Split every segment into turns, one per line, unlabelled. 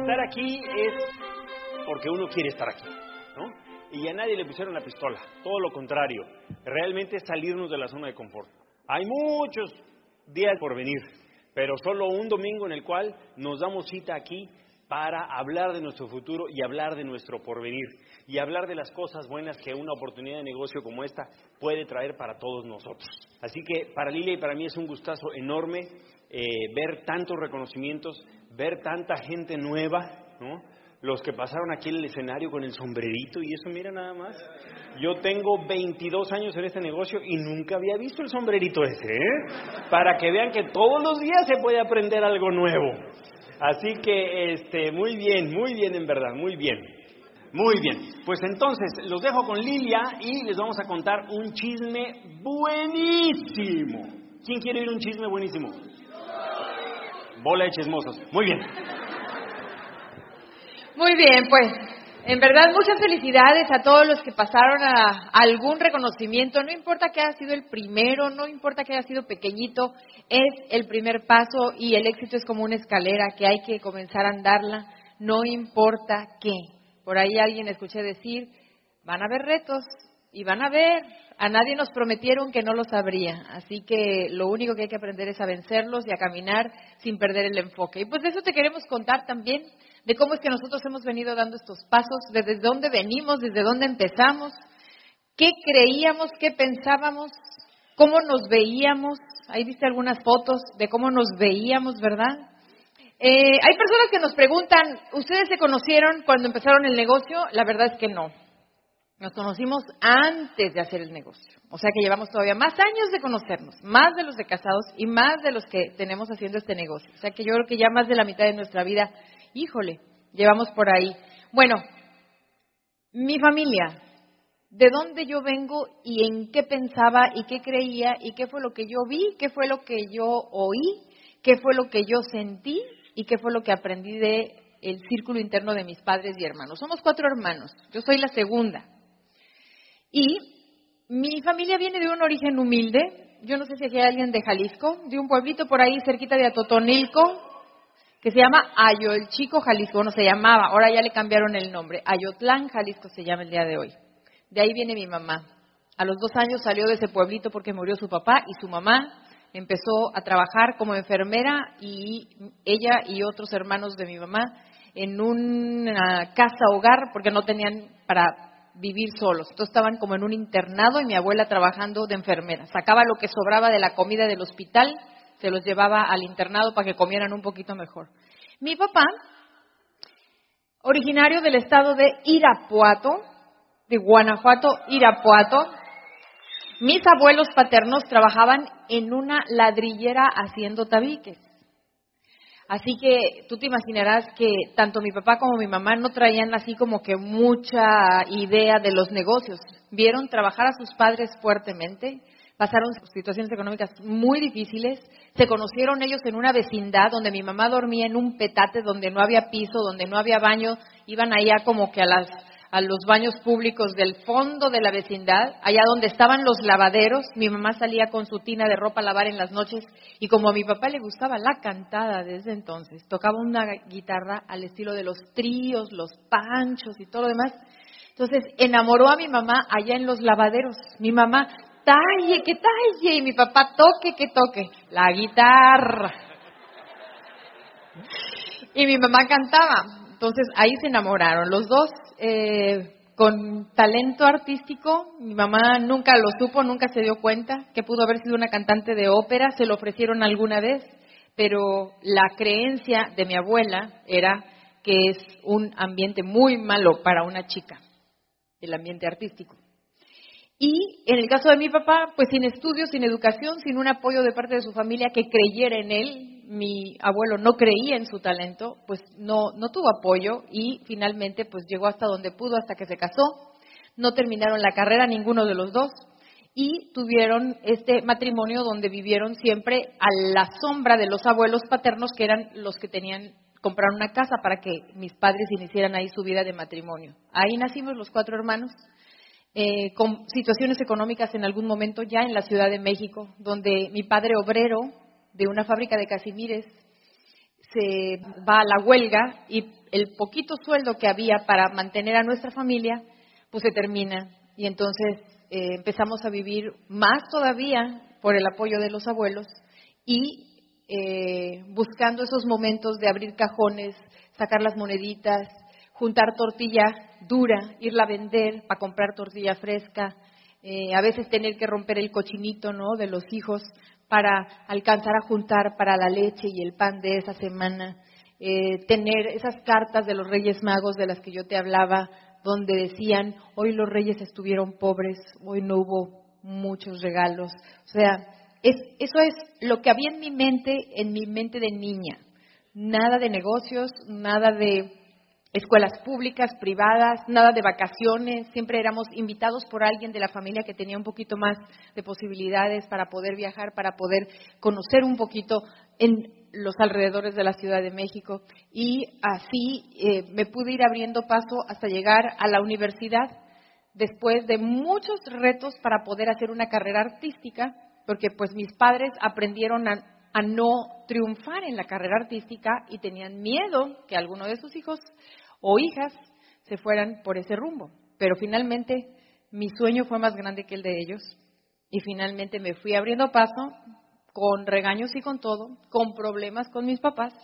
estar aquí es porque uno quiere estar aquí, ¿no? Y a nadie le pusieron la pistola, todo lo contrario. Realmente es salirnos de la zona de confort. Hay muchos días por venir, pero solo un domingo en el cual nos damos cita aquí para hablar de nuestro futuro y hablar de nuestro porvenir y hablar de las cosas buenas que una oportunidad de negocio como esta puede traer para todos nosotros. Así que para Lilia y para mí es un gustazo enorme eh, ver tantos reconocimientos, ver tanta gente nueva, ¿no? Los que pasaron aquí en el escenario con el sombrerito y eso, mira nada más. Yo tengo 22 años en este negocio y nunca había visto el sombrerito ese, ¿eh? Para que vean que todos los días se puede aprender algo nuevo. Así que, este, muy bien, muy bien en verdad, muy bien. Muy bien, pues entonces los dejo con Lilia y les vamos a contar un chisme buenísimo. ¿Quién quiere oír un chisme buenísimo? Bola de chismosos. Muy bien.
Muy bien, pues en verdad muchas felicidades a todos los que pasaron a algún reconocimiento, no importa que haya sido el primero, no importa que haya sido pequeñito, es el primer paso y el éxito es como una escalera que hay que comenzar a andarla, no importa qué. Por ahí alguien escuché decir, van a haber retos y van a ver, a nadie nos prometieron que no lo sabría, así que lo único que hay que aprender es a vencerlos y a caminar sin perder el enfoque. Y pues de eso te queremos contar también de cómo es que nosotros hemos venido dando estos pasos, desde dónde venimos, desde dónde empezamos, qué creíamos, qué pensábamos, cómo nos veíamos. Ahí viste algunas fotos de cómo nos veíamos, ¿verdad? Eh, hay personas que nos preguntan, ¿ustedes se conocieron cuando empezaron el negocio? La verdad es que no. Nos conocimos antes de hacer el negocio. O sea que llevamos todavía más años de conocernos, más de los de casados y más de los que tenemos haciendo este negocio. O sea que yo creo que ya más de la mitad de nuestra vida híjole, llevamos por ahí. Bueno, mi familia, de dónde yo vengo y en qué pensaba y qué creía y qué fue lo que yo vi, qué fue lo que yo oí, qué fue lo que yo sentí y qué fue lo que aprendí de el círculo interno de mis padres y hermanos. Somos cuatro hermanos, yo soy la segunda. Y mi familia viene de un origen humilde. Yo no sé si aquí hay alguien de Jalisco, de un pueblito por ahí cerquita de Atotonilco, que se llama el Chico, Jalisco, no se llamaba, ahora ya le cambiaron el nombre, Ayotlán, Jalisco se llama el día de hoy. De ahí viene mi mamá. A los dos años salió de ese pueblito porque murió su papá y su mamá empezó a trabajar como enfermera y ella y otros hermanos de mi mamá en una casa hogar porque no tenían para vivir solos. Entonces estaban como en un internado y mi abuela trabajando de enfermera. Sacaba lo que sobraba de la comida del hospital se los llevaba al internado para que comieran un poquito mejor. Mi papá, originario del estado de Irapuato, de Guanajuato, Irapuato, mis abuelos paternos trabajaban en una ladrillera haciendo tabiques. Así que tú te imaginarás que tanto mi papá como mi mamá no traían así como que mucha idea de los negocios. Vieron trabajar a sus padres fuertemente, pasaron situaciones económicas muy difíciles, se conocieron ellos en una vecindad donde mi mamá dormía en un petate, donde no había piso, donde no había baño, iban allá como que a, las, a los baños públicos del fondo de la vecindad, allá donde estaban los lavaderos, mi mamá salía con su tina de ropa a lavar en las noches y como a mi papá le gustaba la cantada desde entonces, tocaba una guitarra al estilo de los tríos, los panchos y todo lo demás. Entonces enamoró a mi mamá allá en los lavaderos. Mi mamá talle, que talle, y mi papá toque, que toque, la guitarra. Y mi mamá cantaba. Entonces ahí se enamoraron los dos. Eh, con talento artístico, mi mamá nunca lo supo, nunca se dio cuenta que pudo haber sido una cantante de ópera, se lo ofrecieron alguna vez, pero la creencia de mi abuela era que es un ambiente muy malo para una chica, el ambiente artístico. Y en el caso de mi papá, pues sin estudios, sin educación, sin un apoyo de parte de su familia que creyera en él, mi abuelo no creía en su talento, pues no, no tuvo apoyo y finalmente pues llegó hasta donde pudo, hasta que se casó. No terminaron la carrera ninguno de los dos y tuvieron este matrimonio donde vivieron siempre a la sombra de los abuelos paternos que eran los que tenían comprar una casa para que mis padres iniciaran ahí su vida de matrimonio. Ahí nacimos los cuatro hermanos eh, con situaciones económicas en algún momento ya en la Ciudad de México, donde mi padre obrero de una fábrica de casimires se va a la huelga y el poquito sueldo que había para mantener a nuestra familia, pues se termina. Y entonces eh, empezamos a vivir más todavía por el apoyo de los abuelos y eh, buscando esos momentos de abrir cajones, sacar las moneditas, juntar tortilla dura, irla a vender para comprar tortilla fresca, eh, a veces tener que romper el cochinito ¿no? de los hijos para alcanzar a juntar para la leche y el pan de esa semana, eh, tener esas cartas de los Reyes Magos de las que yo te hablaba, donde decían, hoy los reyes estuvieron pobres, hoy no hubo muchos regalos. O sea, eso es lo que había en mi mente, en mi mente de niña. Nada de negocios, nada de escuelas públicas, privadas, nada de vacaciones, siempre éramos invitados por alguien de la familia que tenía un poquito más de posibilidades para poder viajar, para poder conocer un poquito en los alrededores de la Ciudad de México. Y así eh, me pude ir abriendo paso hasta llegar a la universidad después de muchos retos para poder hacer una carrera artística, porque pues mis padres aprendieron a, a no triunfar en la carrera artística y tenían miedo que alguno de sus hijos o hijas se fueran por ese rumbo. Pero finalmente mi sueño fue más grande que el de ellos y finalmente me fui abriendo paso con regaños y con todo, con problemas con mis papás,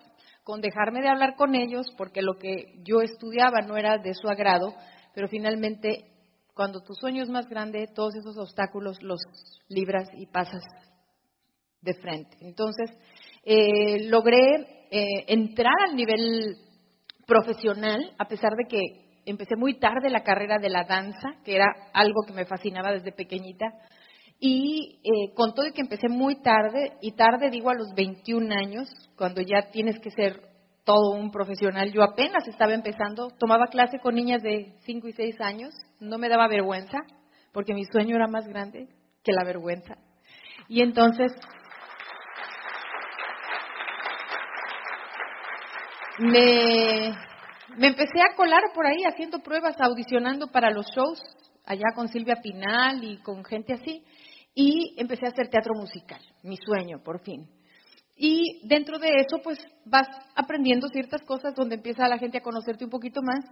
con dejarme de hablar con ellos porque lo que yo estudiaba no era de su agrado, pero finalmente cuando tu sueño es más grande, todos esos obstáculos los libras y pasas de frente. Entonces, eh, logré eh, entrar al nivel profesional, a pesar de que empecé muy tarde la carrera de la danza, que era algo que me fascinaba desde pequeñita, y eh, con todo y que empecé muy tarde, y tarde digo a los 21 años, cuando ya tienes que ser todo un profesional, yo apenas estaba empezando, tomaba clase con niñas de 5 y 6 años, no me daba vergüenza, porque mi sueño era más grande que la vergüenza. Y entonces me, me empecé a colar por ahí haciendo pruebas, audicionando para los shows, allá con Silvia Pinal y con gente así, y empecé a hacer teatro musical, mi sueño, por fin. Y dentro de eso, pues vas aprendiendo ciertas cosas donde empieza la gente a conocerte un poquito más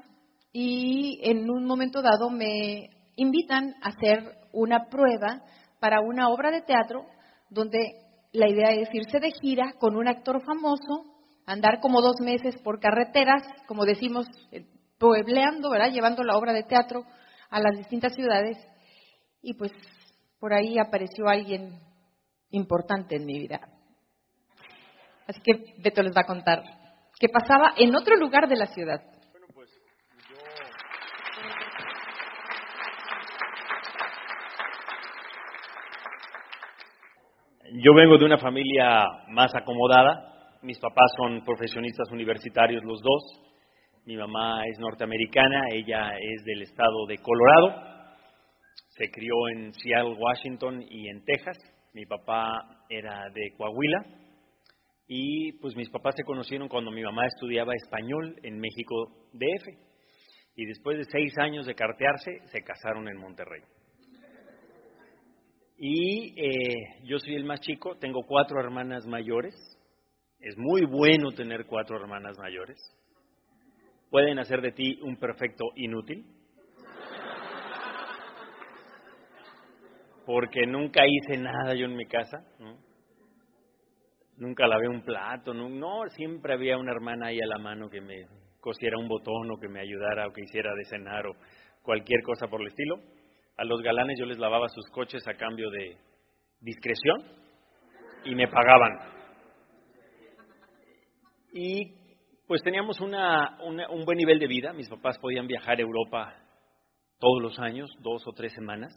y en un momento dado me invitan a hacer una prueba para una obra de teatro donde la idea es irse de gira con un actor famoso andar como dos meses por carreteras, como decimos, eh, puebleando, ¿verdad? Llevando la obra de teatro a las distintas ciudades. Y pues por ahí apareció alguien importante en mi vida. Así que Beto les va a contar qué pasaba en otro lugar de la ciudad. Pues,
yo vengo de una familia más acomodada, mis papás son profesionistas universitarios los dos. Mi mamá es norteamericana, ella es del estado de Colorado. Se crió en Seattle, Washington y en Texas. Mi papá era de Coahuila. Y pues mis papás se conocieron cuando mi mamá estudiaba español en México DF. Y después de seis años de cartearse, se casaron en Monterrey. Y eh, yo soy el más chico, tengo cuatro hermanas mayores, es muy bueno tener cuatro hermanas mayores. Pueden hacer de ti un perfecto inútil. Porque nunca hice nada yo en mi casa. Nunca lavé un plato. No, siempre había una hermana ahí a la mano que me cosiera un botón o que me ayudara o que hiciera de cenar o cualquier cosa por el estilo. A los galanes yo les lavaba sus coches a cambio de discreción y me pagaban. Y pues teníamos una, un buen nivel de vida. Mis papás podían viajar a Europa todos los años, dos o tres semanas.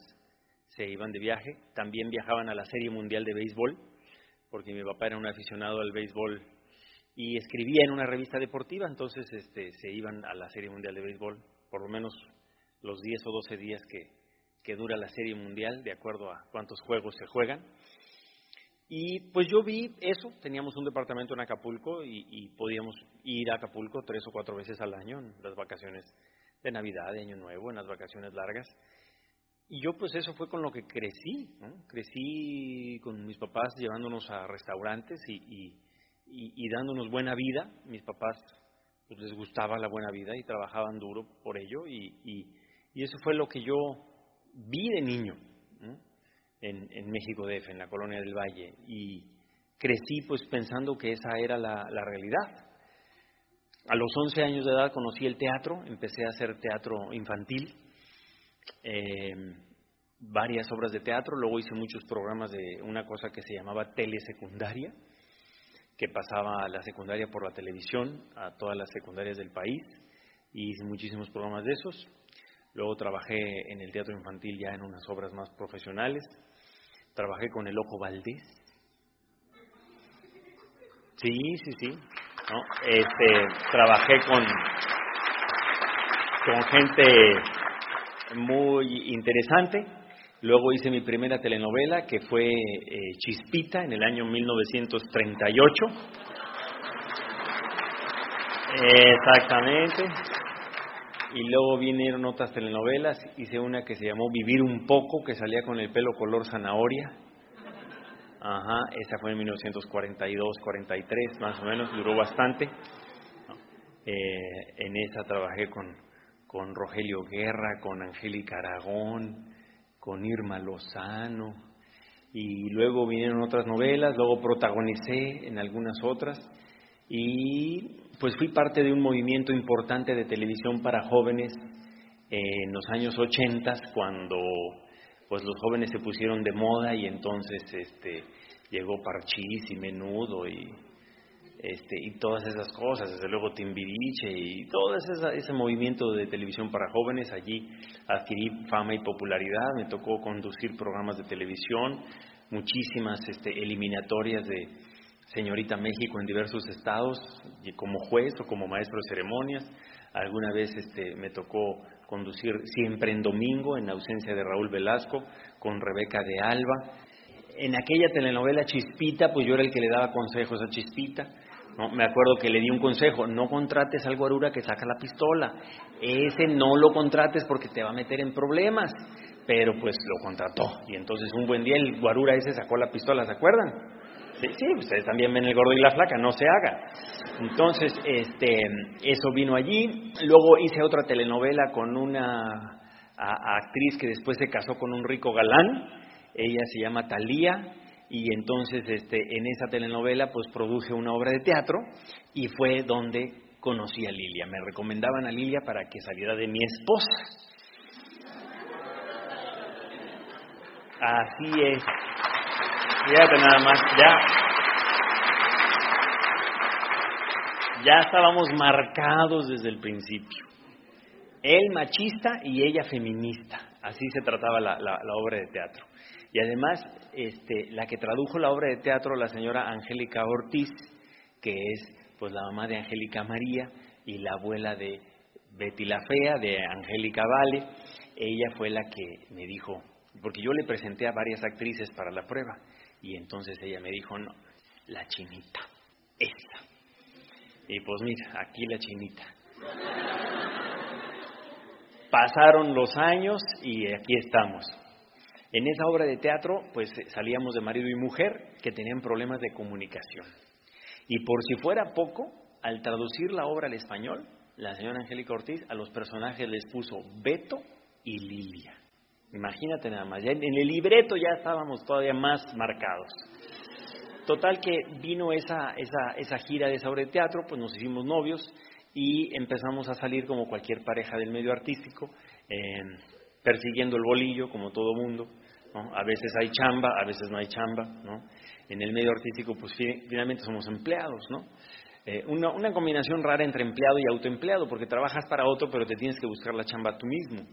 Se iban de viaje. También viajaban a la Serie Mundial de Béisbol, porque mi papá era un aficionado al béisbol y escribía en una revista deportiva. Entonces este, se iban a la Serie Mundial de Béisbol, por lo menos los 10 o 12 días que, que dura la Serie Mundial, de acuerdo a cuántos juegos se juegan. Y pues yo vi eso, teníamos un departamento en Acapulco y, podíamos ir a Acapulco tres o cuatro veces al año en las vacaciones de Navidad, de Año Nuevo, en las vacaciones largas. Y yo pues eso fue con lo que crecí, crecí con mis papás llevándonos a restaurantes y, y, dándonos buena vida. Mis papás pues, les gustaba la buena vida y trabajaban duro por ello y, y eso fue lo que yo vi de niño en, México DF, en la colonia del Valle y crecí pues pensando que esa era la, realidad. A los 11 años de edad conocí el teatro, empecé a hacer teatro infantil, eh, varias obras de teatro, luego hice muchos programas de una cosa que se llamaba telesecundaria, que pasaba a la secundaria por la televisión, a todas las secundarias del país, y hice muchísimos programas de esos. Luego trabajé en el teatro infantil ya en unas obras más profesionales. Trabajé con el Ojo Valdés. Sí, sí, sí. Este, trabajé con, con gente muy interesante. Luego hice mi primera telenovela, que fue eh, Chispita, en el año 1938. Exactamente. Y luego vinieron otras telenovelas. Hice una que se llamó Vivir un poco, que salía con el pelo color zanahoria. Ajá, esa fue en 1942, 43, más o menos, duró bastante. Eh, en esa trabajé con, con Rogelio Guerra, con Angélica Aragón, con Irma Lozano, y luego vinieron otras novelas, luego protagonicé en algunas otras, y pues fui parte de un movimiento importante de televisión para jóvenes en los años 80, cuando pues los jóvenes se pusieron de moda y entonces este llegó Parchís y Menudo y este, y todas esas cosas, desde luego Timbiriche y todo ese, ese movimiento de televisión para jóvenes, allí adquirí fama y popularidad, me tocó conducir programas de televisión, muchísimas este, eliminatorias de Señorita México en diversos estados, como juez o como maestro de ceremonias, alguna vez este, me tocó conducir siempre en domingo, en ausencia de Raúl Velasco, con Rebeca de Alba, en aquella telenovela Chispita, pues yo era el que le daba consejos a Chispita. ¿no? Me acuerdo que le di un consejo, no contrates al guarura que saca la pistola. Ese no lo contrates porque te va a meter en problemas. Pero pues lo contrató. Y entonces un buen día el guarura ese sacó la pistola, ¿se acuerdan? Sí, ustedes también ven el gordo y la flaca, no se haga. Entonces, este, eso vino allí. Luego hice otra telenovela con una actriz que después se casó con un rico galán. Ella se llama Talía y entonces este, en esa telenovela pues produje una obra de teatro y fue donde conocí a Lilia. Me recomendaban a Lilia para que saliera de mi esposa. Así es. Fíjate nada más, ya. Ya estábamos marcados desde el principio. Él machista y ella feminista. Así se trataba la obra de teatro. Y además, este, la que tradujo la obra de teatro, la señora Angélica Ortiz, que es pues la mamá de Angélica María y la abuela de Betty la Fea, de Angélica Vale, ella fue la que me dijo, porque yo le presenté a varias actrices para la prueba, y entonces ella me dijo, no, la chinita, esta. Y pues mira, aquí la chinita. Pasaron los años y aquí estamos. En esa obra de teatro, pues eh, salíamos de marido y mujer que tenían problemas de comunicación. Y por si fuera poco, al traducir la obra al español, la señora Angélica Ortiz a los personajes les puso Beto y Lilia. Imagínate nada más, ya en el libreto ya estábamos todavía más marcados. Total que vino esa, esa, esa gira de de teatro, pues nos hicimos novios y empezamos a salir como cualquier pareja del medio artístico. Eh, persiguiendo el bolillo, como todo mundo. ¿no? A veces hay chamba, a veces no hay chamba. ¿no? En el medio artístico, pues finalmente somos empleados, ¿no? Eh, una, combinación rara entre empleado y autoempleado, porque trabajas para otro, pero te tienes que buscar la chamba tú mismo.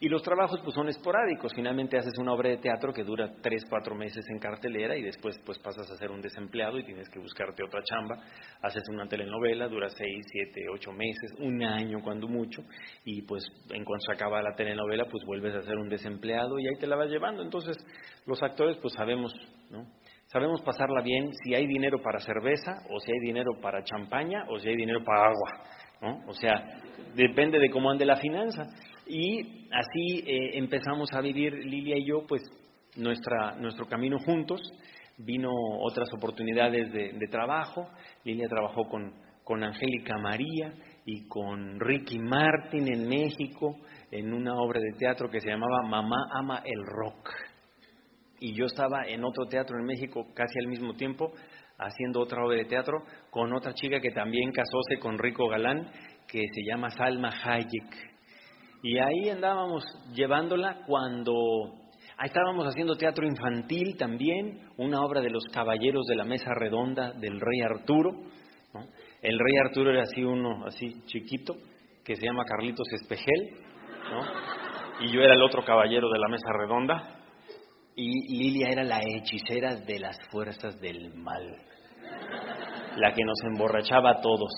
Y los trabajos pues son esporádicos. Finalmente haces una obra de teatro que dura tres, cuatro meses en cartelera y después pues pasas a ser un desempleado y tienes que buscarte otra chamba. Haces una telenovela, dura seis, siete, ocho meses, un año cuando mucho, y pues en cuanto se acaba la telenovela pues vuelves a ser un desempleado y ahí te la vas llevando. Entonces los actores pues sabemos, ¿no? Sabemos pasarla bien si hay dinero para cerveza, o si hay dinero para champaña, o si hay dinero para agua. ¿no? O sea, depende de cómo ande la finanza. Y así eh, empezamos a vivir Lilia y yo, pues, nuestra, nuestro camino juntos. vino otras oportunidades de, trabajo. Lilia trabajó con, con Angélica María y con Ricky Martin en México en una obra de teatro que se llamaba Mamá ama el rock. Y yo estaba en otro teatro en México casi al mismo tiempo haciendo otra obra de teatro con otra chica que también casóse con Rico Galán que se llama Salma Hayek. Y ahí andábamos llevándola cuando ahí estábamos haciendo teatro infantil también, una obra de los caballeros de la mesa redonda del rey Arturo. El rey Arturo era así uno, así chiquito, que se llama Carlitos Espejel, y yo era el otro caballero de la mesa redonda, y Lilia era la hechicera de las fuerzas del mal, la que nos emborrachaba a todos.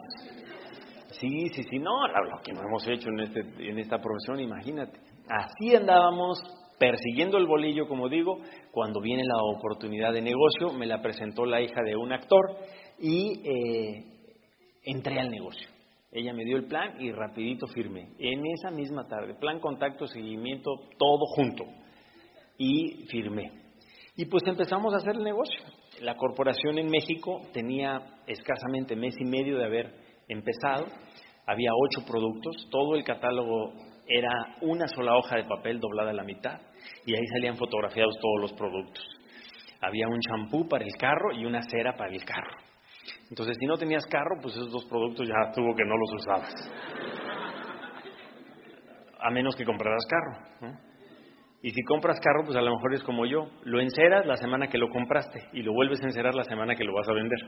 Sí, sí, sí, no, lo que no hemos hecho en, este, en esta profesión, imagínate. Así andábamos persiguiendo el bolillo, como digo, cuando viene la oportunidad de negocio, me la presentó la hija de un actor y eh, entré al negocio. Ella me dio el plan y rapidito firmé. En esa misma tarde, plan, contacto, seguimiento, todo junto. Y firmé. Y pues empezamos a hacer el negocio. La corporación en México tenía escasamente mes y medio de haber empezado. Había ocho productos, todo el catálogo era una sola hoja de papel doblada a la mitad y ahí salían fotografiados todos los productos. Había un champú para el carro y una cera para el carro. Entonces, si no tenías carro, pues esos dos productos ya tuvo que no los usabas. A menos que compraras carro. Y si compras carro, pues a lo mejor es como yo. Lo enceras la semana que lo compraste y lo vuelves a encerar la semana que lo vas a vender.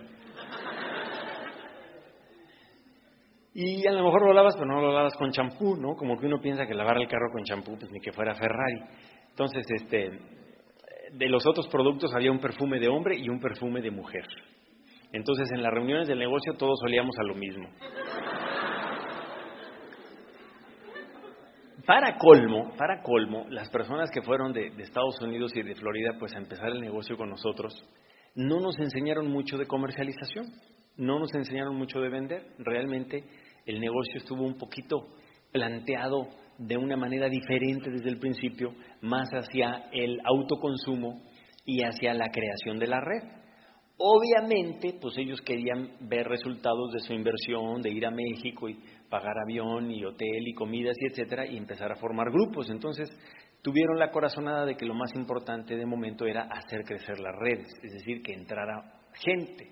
Y a lo mejor lo lavas, pero no lo lavas con champú, ¿no? Como que uno piensa que lavar el carro con champú, pues ni que fuera Ferrari. Entonces, este, de los otros productos había un perfume de hombre y un perfume de mujer. Entonces, en las reuniones del negocio todos olíamos a lo mismo. Para colmo, para colmo, las personas que fueron de, Estados Unidos y de Florida, pues a empezar el negocio con nosotros, no nos enseñaron mucho de comercialización, no nos enseñaron mucho de vender. Realmente el negocio estuvo un poquito planteado de una manera diferente desde el principio, más hacia el autoconsumo y hacia la creación de la red. Obviamente, pues ellos querían ver resultados de su inversión, de ir a México y pagar avión y hotel y comidas y etcétera, y empezar a formar grupos. Entonces, tuvieron la corazonada de que lo más importante de momento era hacer crecer las redes, es decir, que entrara gente.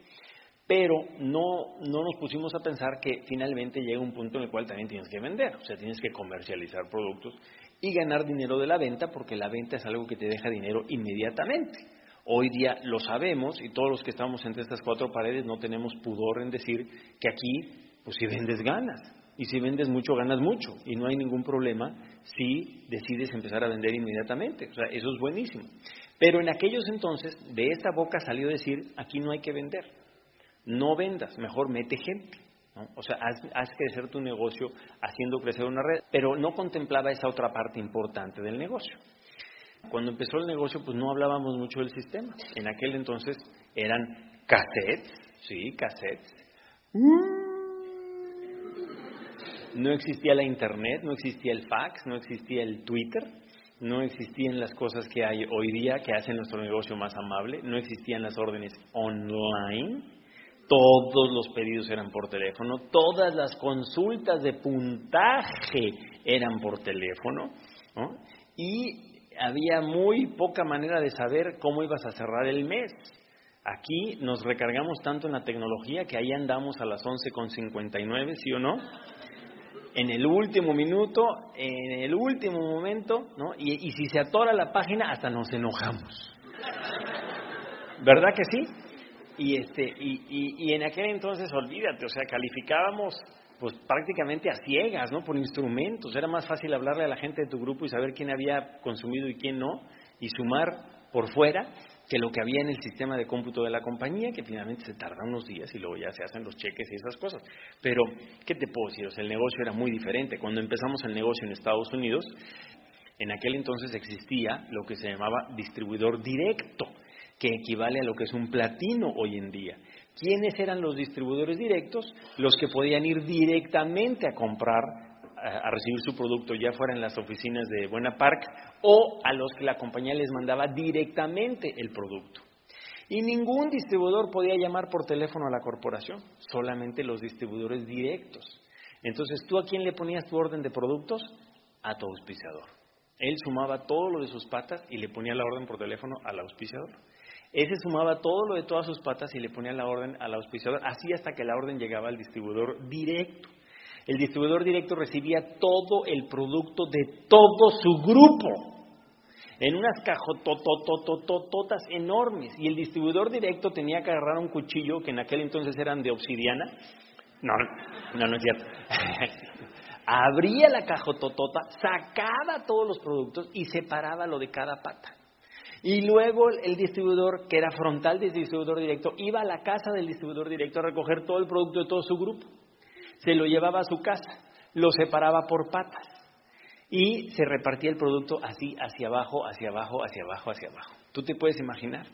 Pero no, no nos pusimos a pensar que finalmente llega un punto en el cual también tienes que vender, o sea, tienes que comercializar productos y ganar dinero de la venta, porque la venta es algo que te deja dinero inmediatamente. Hoy día lo sabemos y todos los que estamos entre estas cuatro paredes no tenemos pudor en decir que aquí, pues si vendes ganas. Y si vendes mucho, ganas mucho. Y no hay ningún problema si decides empezar a vender inmediatamente. O sea, eso es buenísimo. Pero en aquellos entonces, de esta boca salió decir, aquí no hay que vender. No vendas, mejor mete gente. O sea, haz, haz, crecer tu negocio haciendo crecer una red, pero no contemplaba esa otra parte importante del negocio. Cuando empezó el negocio, pues no hablábamos mucho del sistema. En aquel entonces eran cassettes, sí, cassettes. No existía la internet, no existía el fax, no existía el Twitter, no existían las cosas que hay hoy día que hacen nuestro negocio más amable, no existían las órdenes online, todos los pedidos eran por teléfono, todas las consultas de puntaje eran por teléfono, y había muy poca manera de saber cómo ibas a cerrar el mes. Aquí nos recargamos tanto en la tecnología que ahí andamos a las 11.59, ¿sí o no? En el último minuto, en el último momento, ¿no? Y, si se atora la página, hasta nos enojamos. ¿Verdad que sí? Y, este, y, y, y en aquel entonces, olvídate, o sea, calificábamos pues prácticamente a ciegas, ¿no? Por instrumentos. Era más fácil hablarle a la gente de tu grupo y saber quién había consumido y quién no, y sumar por fuera que lo que había en el sistema de cómputo de la compañía, que finalmente se tarda unos días y luego ya se hacen los cheques y esas cosas. Pero, ¿qué te puedo decir? El negocio era muy diferente. Cuando empezamos el negocio en Estados Unidos, en aquel entonces existía lo que se llamaba distribuidor directo, que equivale a lo que es un platino hoy en día. ¿Quiénes eran los distribuidores directos? Los que podían ir directamente a comprar, a, recibir su producto, ya fuera en las oficinas de Buena Park o a los que la compañía les mandaba directamente el producto. Y ningún distribuidor podía llamar por teléfono a la corporación, solamente los distribuidores directos. Entonces, ¿tú a quién le ponías tu orden de productos? A tu auspiciador. Él sumaba todo lo de sus patas y le ponía la orden por teléfono al auspiciador. Ese sumaba todo lo de todas sus patas y le ponía la orden al auspiciador, así hasta que la orden llegaba al distribuidor directo. El distribuidor directo recibía todo el producto de todo su grupo en unas cajototototototas enormes y el distribuidor directo tenía que agarrar un cuchillo que en aquel entonces eran de obsidiana. No, no, no es cierto. Abría la cajototota, sacaba todos los productos y separaba lo de cada pata. Y luego el distribuidor, que era frontal del distribuidor directo, iba a la casa del distribuidor directo a recoger todo el producto de todo su grupo. Se lo llevaba a su casa, lo separaba por patas y se repartía el producto así, hacia abajo, hacia abajo, hacia abajo, hacia abajo. ¿Tú te puedes imaginar?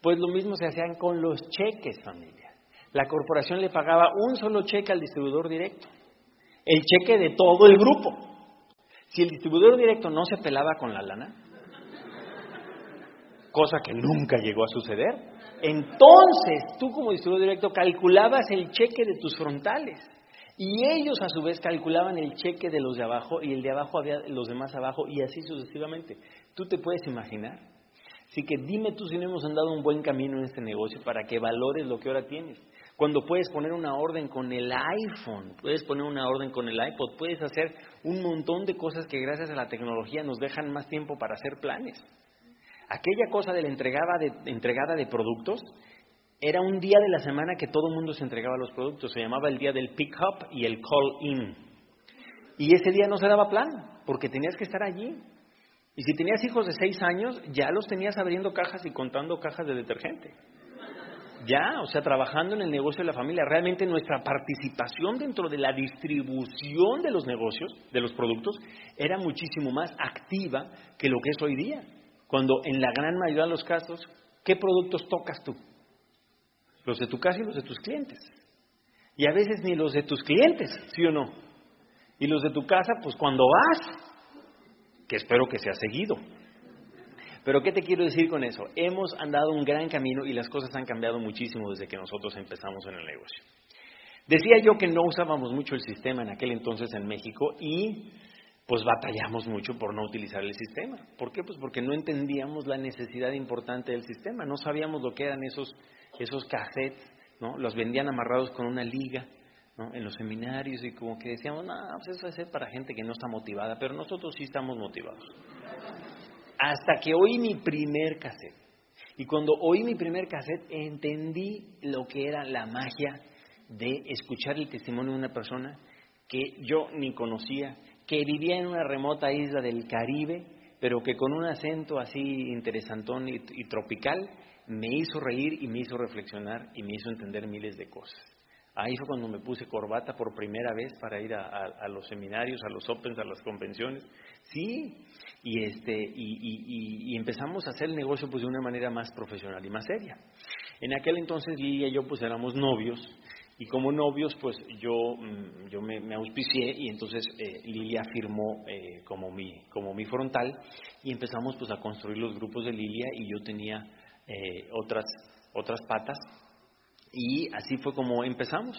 Pues lo mismo se hacían con los cheques, familia. La corporación le pagaba un solo cheque al distribuidor directo, el cheque de todo el grupo. Si el distribuidor directo no se pelaba con la lana, cosa que nunca llegó a suceder, entonces tú como distribuidor directo calculabas el cheque de tus frontales. Y ellos a su vez calculaban el cheque de los de abajo y el de abajo había los demás abajo y así sucesivamente. ¿Tú te puedes imaginar? Así que dime tú si no hemos andado un buen camino en este negocio para que valores lo que ahora tienes. Cuando puedes poner una orden con el iPhone, puedes poner una orden con el iPod, puedes hacer un montón de cosas que gracias a la tecnología nos dejan más tiempo para hacer planes. Aquella cosa de la entregada de, entregada de productos era un día de la semana que todo el mundo se entregaba los productos. Se llamaba el día del pick-up y el call-in. Y ese día no se daba plan, porque tenías que estar allí. Y si tenías hijos de seis años, ya los tenías abriendo cajas y contando cajas de detergente. Ya, o sea, trabajando en el negocio de la familia. Realmente nuestra participación dentro de la distribución de los negocios, de los productos, era muchísimo más activa que lo que es hoy día. Cuando en la gran mayoría de los casos, ¿qué productos tocas tú? Los de tu casa y los de tus clientes. Y a veces ni los de tus clientes, ¿sí o no? Y los de tu casa, pues cuando vas, que espero que sea seguido. Pero ¿qué te quiero decir con eso? Hemos andado un gran camino y las cosas han cambiado muchísimo desde que nosotros empezamos en el negocio. Decía yo que no usábamos mucho el sistema en aquel entonces en México y pues batallamos mucho por no utilizar el sistema. ¿Por qué? Pues porque no entendíamos la necesidad importante del sistema, no sabíamos lo que eran esos esos cassettes, ¿no? Los vendían amarrados con una liga, ¿no? En los seminarios y como que decíamos, no, pues eso es para gente que no está motivada, pero nosotros sí estamos motivados. Hasta que oí mi primer cassette. Y cuando oí mi primer cassette entendí lo que era la magia de escuchar el testimonio de una persona que yo ni conocía, que vivía en una remota isla del Caribe, pero que con un acento así interesantón y, y tropical me hizo reír y me hizo reflexionar y me hizo entender miles de cosas. Ahí fue cuando me puse corbata por primera vez para ir a, los seminarios, a los opens, a las convenciones. Sí, y, este, y, empezamos a hacer el negocio pues, de una manera más profesional y más seria. En aquel entonces Lilia y yo pues éramos novios y como novios pues yo, mm, yo me, auspicié y entonces eh, Lilia firmó eh, como, mi, como mi frontal y empezamos pues a construir los grupos de Lilia y yo tenía eh, otras, otras patas. Y así fue como empezamos.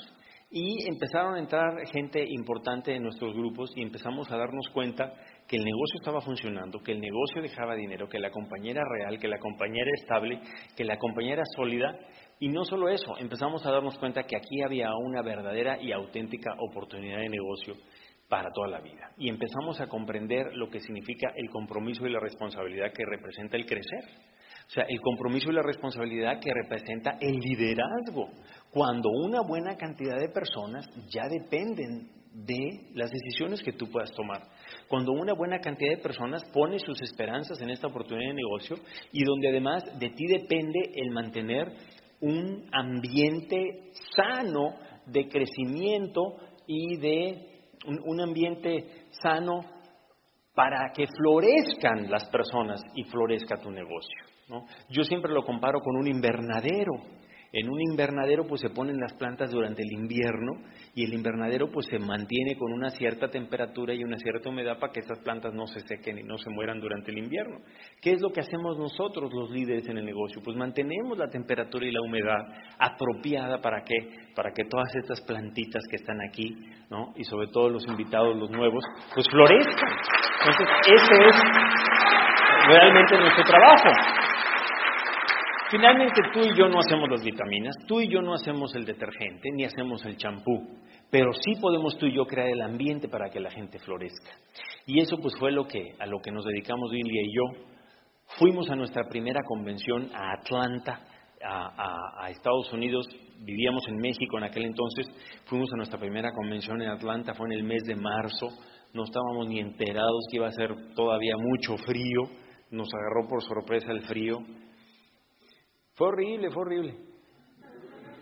Y empezaron a entrar gente importante en nuestros grupos y empezamos a darnos cuenta que el negocio estaba funcionando, que el negocio dejaba dinero, que la compañía era real, que la compañía era estable, que la compañía era sólida. Y no solo eso, empezamos a darnos cuenta que aquí había una verdadera y auténtica oportunidad de negocio para toda la vida. Y empezamos a comprender lo que significa el compromiso y la responsabilidad que representa el crecer. O sea, el compromiso y la responsabilidad que representa el liderazgo, cuando una buena cantidad de personas ya dependen de las decisiones que tú puedas tomar. Cuando una buena cantidad de personas pone sus esperanzas en esta oportunidad de negocio y donde además de ti depende el mantener un ambiente sano de crecimiento y de un, ambiente sano para que florezcan las personas y florezca tu negocio. Yo siempre lo comparo con un invernadero. En un invernadero pues se ponen las plantas durante el invierno y el invernadero pues se mantiene con una cierta temperatura y una cierta humedad para que estas plantas no se sequen y no se mueran durante el invierno. ¿Qué es lo que hacemos nosotros los líderes en el negocio? Pues mantenemos la temperatura y la humedad apropiada para que para que todas estas plantitas que están aquí, ¿no? Y sobre todo los invitados, los nuevos, pues florezcan. Entonces, ese es realmente nuestro trabajo. Finalmente tú y yo no hacemos las vitaminas, tú y yo no hacemos el detergente, ni hacemos el champú, pero sí podemos tú y yo crear el ambiente para que la gente florezca. Y eso pues fue lo que, a lo que nos dedicamos Lilia y yo. Fuimos a nuestra primera convención a Atlanta, a, Estados Unidos, vivíamos en México en aquel entonces, fuimos a nuestra primera convención en Atlanta, fue en el mes de marzo, no estábamos ni enterados que iba a ser todavía mucho frío, nos agarró por sorpresa el frío, fue horrible, fue horrible.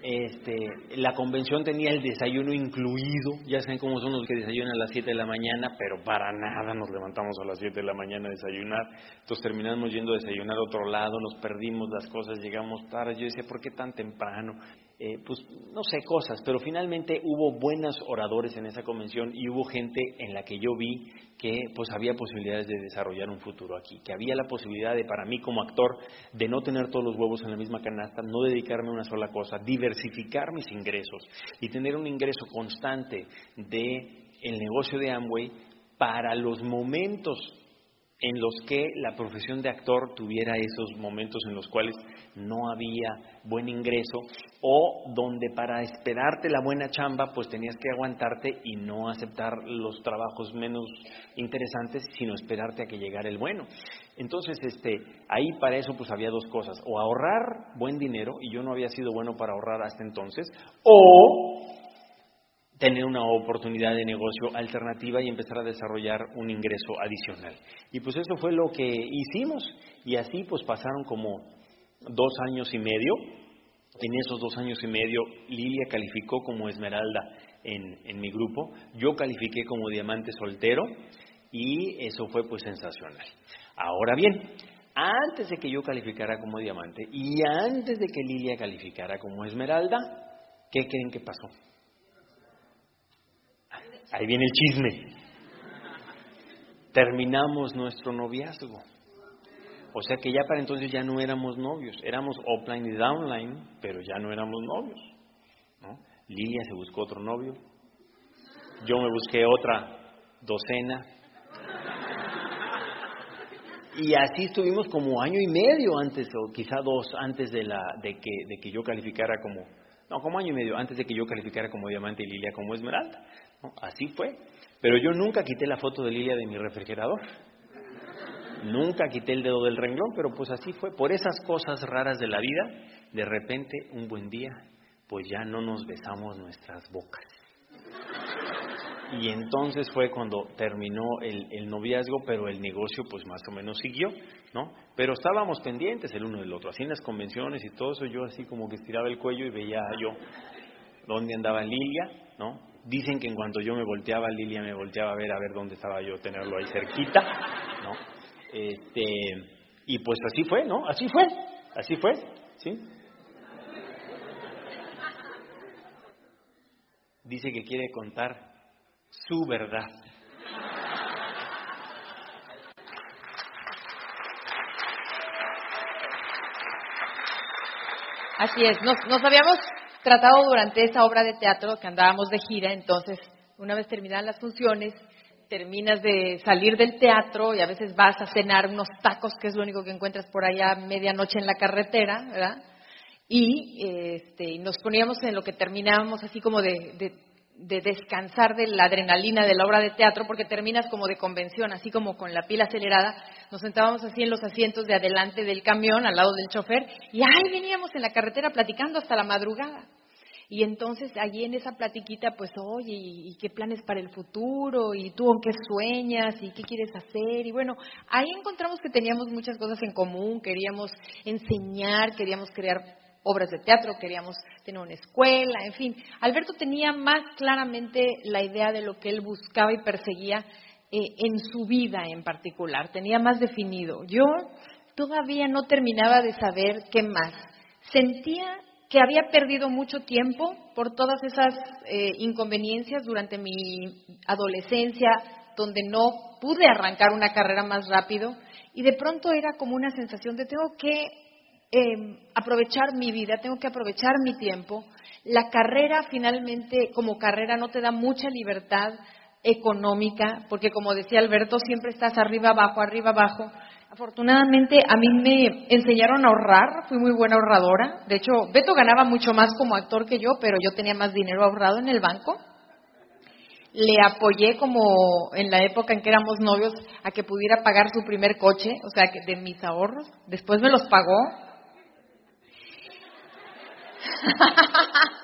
Este, la convención tenía el desayuno incluido, ya saben cómo son los que desayunan a las 7 de la mañana, pero para nada nos levantamos a las 7 de la mañana a desayunar, entonces terminamos yendo a desayunar a otro lado, nos perdimos las cosas, llegamos tarde, yo decía, ¿por qué tan temprano? Eh, pues no sé, cosas, pero finalmente hubo buenos oradores en esa convención y hubo gente en la que yo vi que pues había posibilidades de desarrollar un futuro aquí, que había la posibilidad de para mí como actor de no tener todos los huevos en la misma canasta, no dedicarme a una sola cosa, diversificar mis ingresos y tener un ingreso constante de el negocio de Amway para los momentos en los que la profesión de actor tuviera esos momentos en los cuales no había buen ingreso o donde para esperarte la buena chamba pues tenías que aguantarte y no aceptar los trabajos menos interesantes sino esperarte a que llegara el bueno. Entonces, este, ahí para eso pues había dos cosas, o ahorrar buen dinero y yo no había sido bueno para ahorrar hasta entonces, o tener una oportunidad de negocio alternativa y empezar a desarrollar un ingreso adicional. Y pues eso fue lo que hicimos y así pues pasaron como dos años y medio. En esos dos años y medio Lilia calificó como esmeralda en, en mi grupo, yo califiqué como diamante soltero y eso fue pues sensacional. Ahora bien, antes de que yo calificara como diamante y antes de que Lilia calificara como esmeralda, ¿qué creen que pasó? Ahí viene el chisme. Terminamos nuestro noviazgo. O sea que ya para entonces ya no éramos novios, éramos offline y downline, pero ya no éramos novios. ¿no? Lilia se buscó otro novio, yo me busqué otra docena. Y así estuvimos como año y medio antes, o quizá dos, antes de, la, de, que, de que yo calificara como, no, como año y medio antes de que yo calificara como diamante y Lilia como esmeralda. Así fue. Pero yo nunca quité la foto de Lilia de mi refrigerador. Nunca quité el dedo del renglón, pero pues así fue. Por esas cosas raras de la vida, de repente, un buen día, pues ya no nos besamos nuestras bocas. Y entonces fue cuando terminó el, noviazgo, pero el negocio pues más o menos siguió, ¿no? Pero estábamos pendientes el uno del otro, así en las convenciones y todo eso, yo así como que estiraba el cuello y veía yo dónde andaba Lilia, ¿no? Dicen que en cuanto yo me volteaba, Lilia me volteaba a ver a ver dónde estaba yo, tenerlo ahí cerquita, ¿no? Este, y pues así fue, ¿no? Así fue, así fue, ¿sí? Dice que quiere contar su verdad.
Así es, nos, nos habíamos tratado durante esa obra de teatro que andábamos de gira, entonces una vez terminadas las funciones, terminas de salir del teatro y a veces vas a cenar unos tacos, que es lo único que encuentras por allá medianoche en la carretera, ¿verdad? Y este, nos poníamos en lo que terminábamos así como de de descansar de la adrenalina de la obra de teatro, porque terminas como de convención, así como con la pila acelerada, nos sentábamos así en los asientos de adelante del camión, al lado del chofer, y ahí veníamos en la carretera platicando hasta la madrugada. Y entonces allí en esa platiquita, pues, oye, ¿y qué planes para el futuro? ¿Y tú en qué sueñas? ¿Y qué quieres hacer? Y bueno, ahí encontramos que teníamos muchas cosas en común, queríamos enseñar, queríamos crear obras de teatro, queríamos tener una escuela, en fin. Alberto tenía más claramente la idea de lo que él buscaba y perseguía eh, en su vida en particular, tenía más definido. Yo todavía no terminaba de saber qué más. Sentía que había perdido mucho tiempo por todas esas eh, inconveniencias durante mi adolescencia, donde no pude arrancar una carrera más rápido, y de pronto era como una sensación de tengo que em, aprovechar mi vida, tengo que aprovechar mi tiempo. La carrera finalmente, como carrera, no te da mucha libertad económica, porque como decía Alberto, siempre estás arriba, abajo, arriba, abajo. Afortunadamente a mí me enseñaron a ahorrar, fui muy buena ahorradora. De hecho, Beto ganaba mucho más como actor que yo, pero yo tenía más dinero ahorrado en el banco. Le apoyé como en la época en que éramos novios a que pudiera pagar su primer coche, o sea, de mis ahorros. Después me los pagó.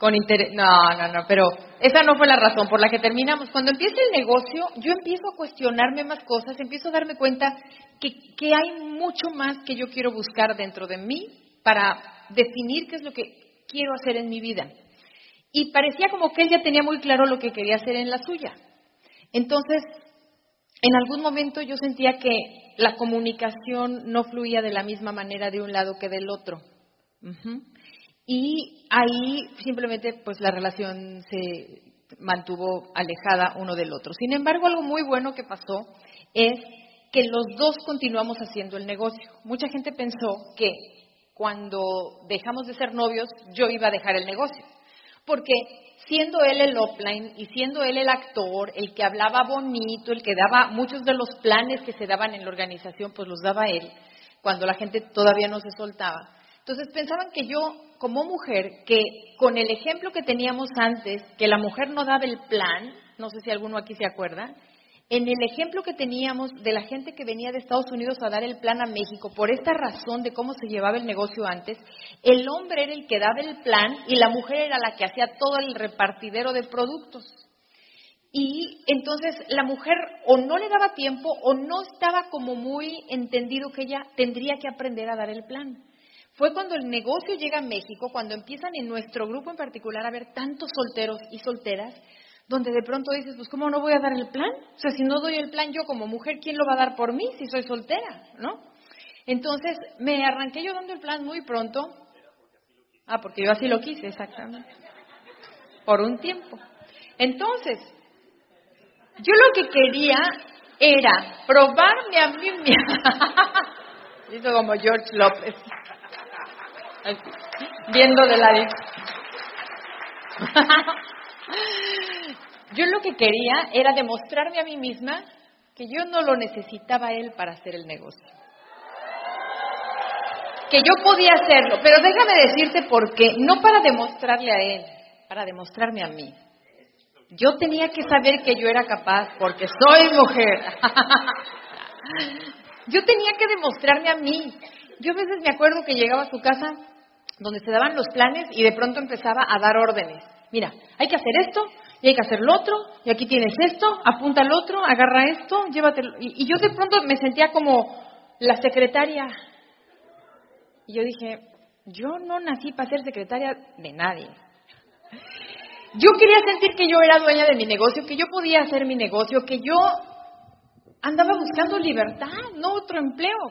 Con interés. No, no, no, pero esa no fue la razón por la que terminamos. Cuando empieza el negocio, yo empiezo a cuestionarme más cosas, empiezo a darme cuenta que, que hay mucho más que yo quiero buscar dentro de mí para definir qué es lo que quiero hacer en mi vida. Y parecía como que él ya tenía muy claro lo que quería hacer en la suya. Entonces, en algún momento yo sentía que la comunicación no fluía de la misma manera de un lado que del otro. Y ahí simplemente pues la relación se mantuvo alejada uno del otro. Sin embargo, algo muy bueno que pasó es que los dos continuamos haciendo el negocio. Mucha gente pensó que cuando dejamos de ser novios yo iba a dejar el negocio, porque siendo él el offline y siendo él el actor, el que hablaba bonito, el que daba muchos de los planes que se daban en la organización, pues los daba él, cuando la gente todavía no se soltaba. Entonces pensaban que yo, como mujer, que con el ejemplo que teníamos antes, que la mujer no daba el plan, no sé si alguno aquí se acuerda, en el ejemplo que teníamos de la gente que venía de Estados Unidos a dar el plan a México, por esta razón de cómo se llevaba el negocio antes, el hombre era el que daba el plan y la mujer era la que hacía todo el repartidero de productos. Y entonces la mujer o no le daba tiempo o no estaba como muy entendido que ella tendría que aprender a dar el plan. Fue cuando el negocio llega a México, cuando empiezan en nuestro grupo en particular a haber tantos solteros y solteras, donde de pronto dices, pues ¿cómo no voy a dar el plan? O sea, si no doy el plan yo como mujer, ¿quién lo va a dar por mí si soy soltera? ¿No? Entonces me arranqué yo dando el plan muy pronto. Ah, porque yo así lo quise, exactamente. Por un tiempo. Entonces, yo lo que quería era probarme a mí misma. Hizo como George López viendo de la Yo lo que quería era demostrarme a mí misma que yo no lo necesitaba a él para hacer el negocio. Que yo podía hacerlo, pero déjame decirte por qué, no para demostrarle a él, para demostrarme a mí. Yo tenía que saber que yo era capaz porque soy mujer. yo tenía que demostrarme a mí. Yo a veces me acuerdo que llegaba a su casa donde se daban los planes y de pronto empezaba a dar órdenes. Mira, hay que hacer esto y hay que hacer lo otro y aquí tienes esto, apunta al otro, agarra esto, llévatelo. Y, y yo de pronto me sentía como la secretaria. Y yo dije, yo no nací para ser secretaria de nadie. Yo quería sentir que yo era dueña de mi negocio, que yo podía hacer mi negocio, que yo andaba buscando libertad, no otro empleo.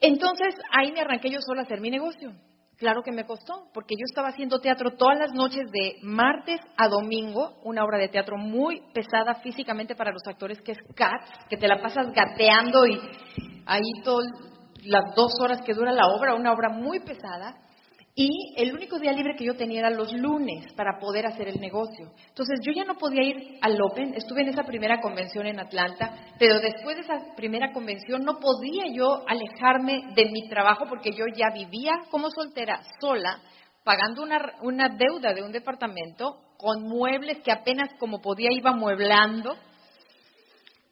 Entonces ahí me arranqué yo sola a hacer mi negocio. Claro que me costó, porque yo estaba haciendo teatro todas las noches de martes a domingo, una obra de teatro muy pesada físicamente para los actores, que es Cats, que te la pasas gateando y ahí todas las dos horas que dura la obra, una obra muy pesada. Y el único día libre que yo tenía era los lunes para poder hacer el negocio. Entonces yo ya no podía ir al Open, estuve en esa primera convención en Atlanta, pero después de esa primera convención no podía yo alejarme de mi trabajo porque yo ya vivía como soltera, sola, pagando una, una deuda de un departamento con muebles que apenas como podía iba mueblando,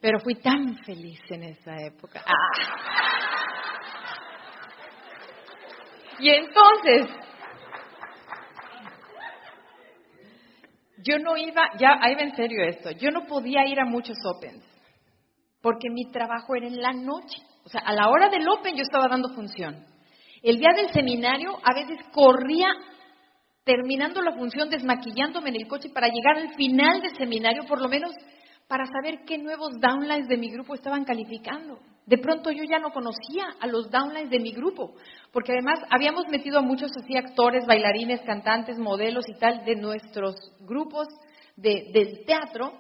pero fui tan feliz en esa época. Ah. Y entonces, yo no iba, ya, ahí va en serio esto, yo no podía ir a muchos Opens, porque mi trabajo era en la noche. O sea, a la hora del Open yo estaba dando función. El día del seminario a veces corría terminando la función, desmaquillándome en el coche para llegar al final del seminario, por lo menos para saber qué nuevos downlines de mi grupo estaban calificando. De pronto yo ya no conocía a los downlines de mi grupo, porque además habíamos metido a muchos así actores, bailarines, cantantes, modelos y tal de nuestros grupos de, del teatro,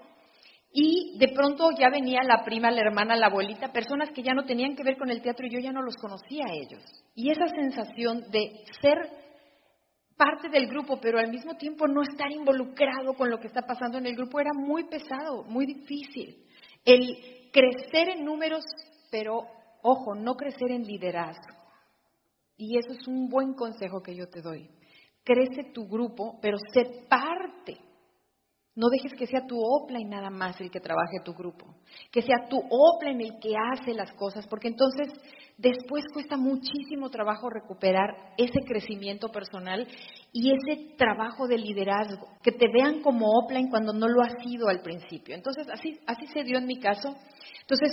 y de pronto ya venía la prima, la hermana, la abuelita, personas que ya no tenían que ver con el teatro y yo ya no los conocía a ellos. Y esa sensación de ser parte del grupo, pero al mismo tiempo no estar involucrado con lo que está pasando en el grupo era muy pesado, muy difícil. El crecer en números, pero ojo, no crecer en liderazgo. Y eso es un buen consejo que yo te doy. Crece tu grupo, pero sé parte no dejes que sea tu y nada más el que trabaje tu grupo, que sea tu en el que hace las cosas, porque entonces después cuesta muchísimo trabajo recuperar ese crecimiento personal y ese trabajo de liderazgo, que te vean como offline cuando no lo has sido al principio. Entonces, así, así se dio en mi caso. Entonces,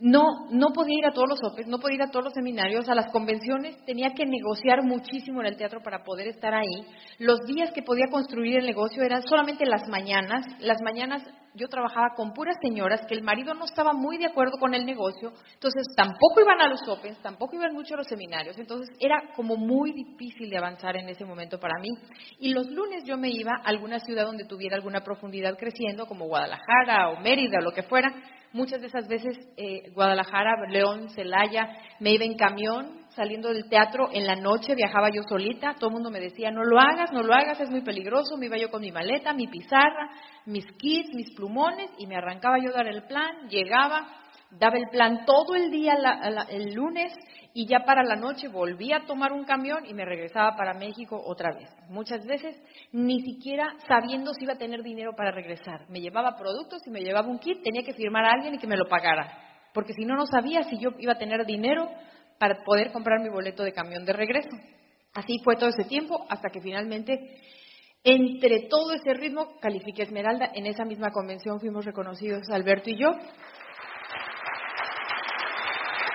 no, no podía ir a todos los OPEs, no podía ir a todos los seminarios, a las convenciones, tenía que negociar muchísimo en el teatro para poder estar ahí. Los días que podía construir el negocio eran solamente las mañanas. Las mañanas yo trabajaba con puras señoras que el marido no estaba muy de acuerdo con el negocio, entonces tampoco iban a los Opens, tampoco iban mucho a los seminarios, entonces era como muy difícil de avanzar en ese momento para mí. Y los lunes yo me iba a alguna ciudad donde tuviera alguna profundidad creciendo, como Guadalajara o Mérida o lo que fuera, Muchas de esas veces eh, Guadalajara, León, Celaya, me iba en camión saliendo del teatro en la noche, viajaba yo solita, todo el mundo me decía, no lo hagas, no lo hagas, es muy peligroso, me iba yo con mi maleta, mi pizarra, mis kits, mis plumones y me arrancaba yo a dar el plan, llegaba, daba el plan todo el día el lunes y ya para la noche volvía a tomar un camión y me regresaba para México otra vez. Muchas veces ni siquiera sabiendo si iba a tener dinero para regresar. Me llevaba productos y me llevaba un kit, tenía que firmar a alguien y que me lo pagara, porque si no, no sabía si yo iba a tener dinero para poder comprar mi boleto de camión de regreso. Así fue todo ese tiempo hasta que finalmente entre todo ese ritmo califiqué Esmeralda. En esa misma convención fuimos reconocidos Alberto y yo.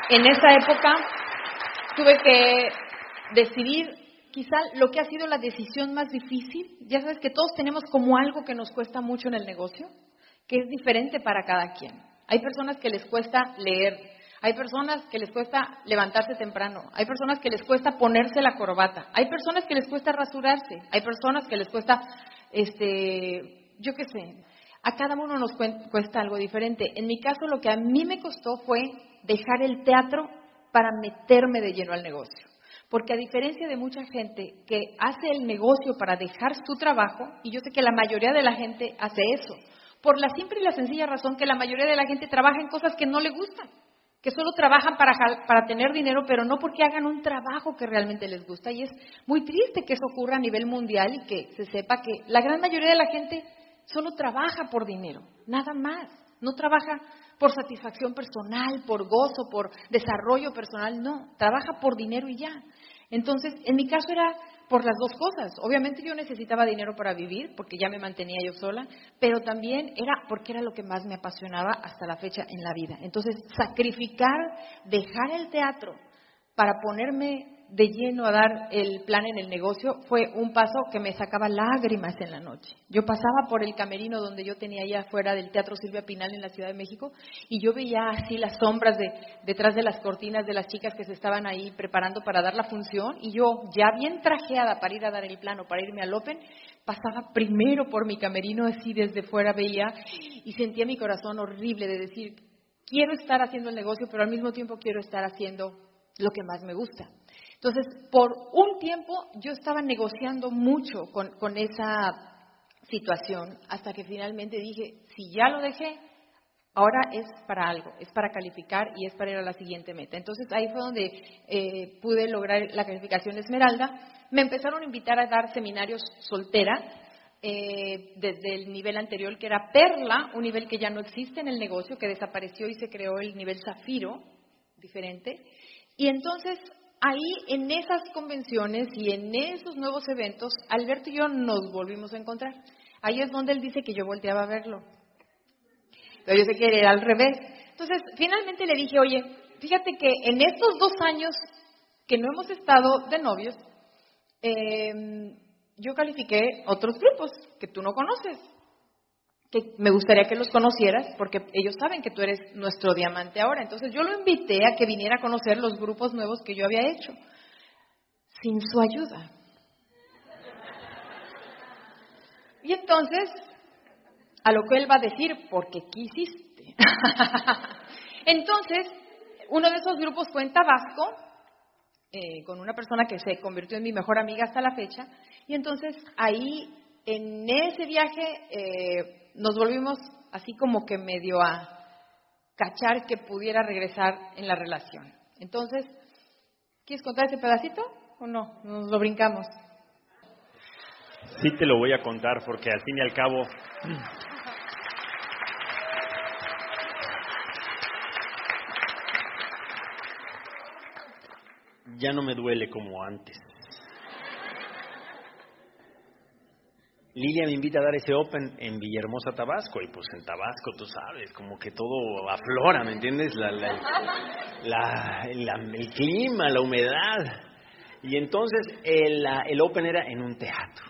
En esa época tuve que decidir quizá lo que ha sido la decisión más difícil. Ya sabes que todos tenemos como algo que nos cuesta mucho en el negocio, que es diferente para cada quien. Hay personas que les cuesta leer, hay personas que les cuesta levantarse temprano, hay personas que les cuesta ponerse la corbata, hay personas que les cuesta rasurarse, hay personas que les cuesta, este, yo qué sé, a cada uno nos cuesta algo diferente. En mi caso lo que a mí me costó fue dejar el teatro para meterme de lleno al negocio. Porque a diferencia de mucha gente que hace el negocio para dejar su trabajo, y yo sé que la mayoría de la gente hace eso, por la simple y la sencilla razón que la mayoría de la gente trabaja en cosas que no le gustan, que solo trabajan para, para tener dinero, pero no porque hagan un trabajo que realmente les gusta. Y es muy triste que eso ocurra a nivel mundial y que se sepa que la gran mayoría de la gente solo trabaja por dinero, nada más. No trabaja por satisfacción personal, por gozo, por desarrollo personal, no, trabaja por dinero y ya. Entonces, en mi caso era por las dos cosas. Obviamente yo necesitaba dinero para vivir, porque ya me mantenía yo sola, pero también era porque era lo que más me apasionaba hasta la fecha en la vida. Entonces, sacrificar, dejar el teatro para ponerme de lleno a dar el plan en el negocio fue un paso que me sacaba lágrimas en la noche. Yo pasaba por el camerino donde yo tenía allá afuera del Teatro Silvia Pinal en la Ciudad de México y yo veía así las sombras de, detrás de las cortinas de las chicas que se estaban ahí preparando para dar la función y yo ya bien trajeada para ir a dar el plano, para irme al Open, pasaba primero por mi camerino así desde fuera veía y sentía mi corazón horrible de decir, quiero estar haciendo el negocio, pero al mismo tiempo quiero estar haciendo lo que más me gusta. Entonces, por un tiempo yo estaba negociando mucho con, esa situación hasta que finalmente dije, si ya lo dejé, ahora es para algo, es para calificar y es para ir a la siguiente meta. Entonces ahí fue donde eh, pude lograr la calificación Esmeralda. Me empezaron a invitar a dar seminarios soltera. Eh, desde el nivel anterior que era Perla, un nivel que ya no existe en el negocio, que desapareció y se creó el nivel Zafiro, diferente. Y entonces ahí en esas convenciones y en esos nuevos eventos, Alberto y yo nos volvimos a encontrar. Ahí es donde él dice que yo volteaba a verlo. Pero yo sé que era al revés. Entonces, finalmente le dije, oye, fíjate que en estos dos años que no hemos estado de novios, em, yo califiqué otros grupos que tú no conoces. Que me gustaría que los conocieras porque ellos saben que tú eres nuestro diamante ahora. Entonces yo lo invité a que viniera a conocer los grupos nuevos que yo había hecho, sin su ayuda. Y entonces, a lo que él va a decir, porque quisiste. entonces, uno de esos grupos fue en Tabasco, eh, con una persona que se convirtió en mi mejor amiga hasta la fecha, y entonces ahí, en ese viaje, eh, nos volvimos así como que medio a cachar que pudiera regresar en la relación. Entonces, ¿quieres contar ese pedacito o no? Nos lo brincamos.
Sí te lo voy a contar porque al fin y al cabo ya no me duele como antes. Lilia me invita a dar ese Open en Villahermosa, Tabasco, y pues en Tabasco, tú sabes, como que todo aflora, ¿me entiendes? La, el clima, la humedad. Y entonces el, el Open era en un teatro.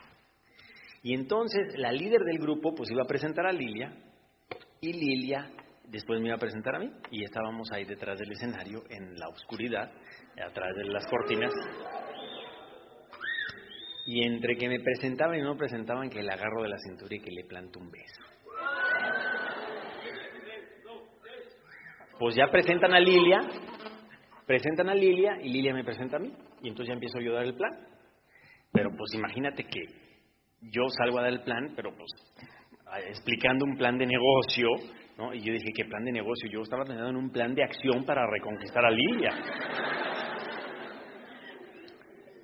Y entonces la líder del grupo pues iba a presentar a Lilia, y Lilia después me iba a presentar a mí, y estábamos ahí detrás del escenario, en la oscuridad, atrás de las cortinas, y entre que me presentaban y no presentaban, que le agarro de la cintura y que le planto un beso. Pues ya presentan a Lilia, presentan a Lilia y Lilia me presenta a mí. Y entonces ya empiezo yo a dar el plan. Pero pues imagínate que yo salgo a dar el plan, pero pues explicando un plan de negocio, ¿no? Y yo dije, ¿qué plan de negocio? Yo estaba pensando en un plan de acción para reconquistar a Lilia.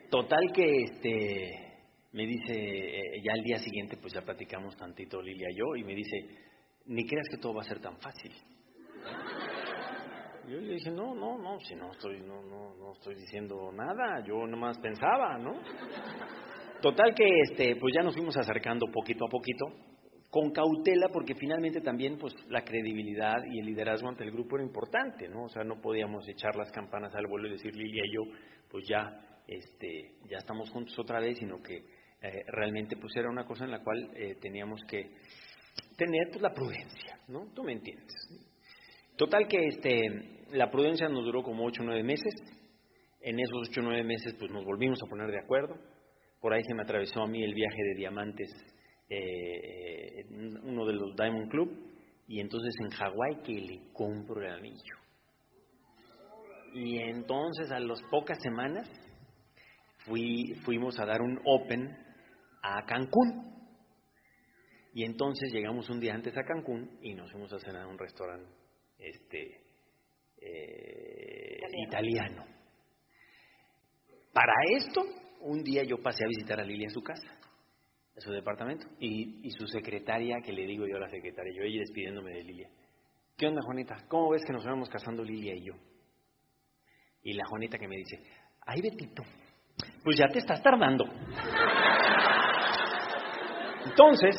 Total que este me dice, eh, ya al día siguiente pues ya platicamos tantito Lilia y yo, y me dice, ni creas que todo va a ser tan fácil. Yo le dije, no, no, no, si no estoy, no, no, no estoy diciendo nada, yo nomás pensaba, ¿no? Total que este, pues ya nos fuimos acercando poquito a poquito, con cautela, porque finalmente también pues la credibilidad y el liderazgo ante el grupo era importante, ¿no? O sea, no podíamos echar las campanas al vuelo y decir Lilia y yo, pues ya este, ya estamos juntos otra vez, sino que eh, realmente pues era una cosa en la cual eh, teníamos que tener pues, la prudencia, ¿no? Tú me entiendes. Total que este, la prudencia nos duró como ocho o nueve meses. En esos ocho o nueve meses pues nos volvimos a poner de acuerdo. Por ahí se me atravesó a mí el viaje de diamantes, eh, uno de los Diamond Club, y entonces en Hawái que le compro el anillo. Y entonces a las pocas semanas fuimos a dar un Open a Cancún. Y entonces llegamos un día antes a Cancún y nos fuimos a cenar a un restaurante este, eh, italiano. Para esto, un día yo pasé a visitar a Lilia en su casa, en su departamento, y, y su secretaria, que le digo yo a la secretaria, yo ella despidiéndome de Lilia. ¿Qué onda, Juanita? ¿Cómo ves que nos vamos casando Lilia y yo? Y la Juanita que me dice, ay, Betito, pues ya te estás tardando. Entonces,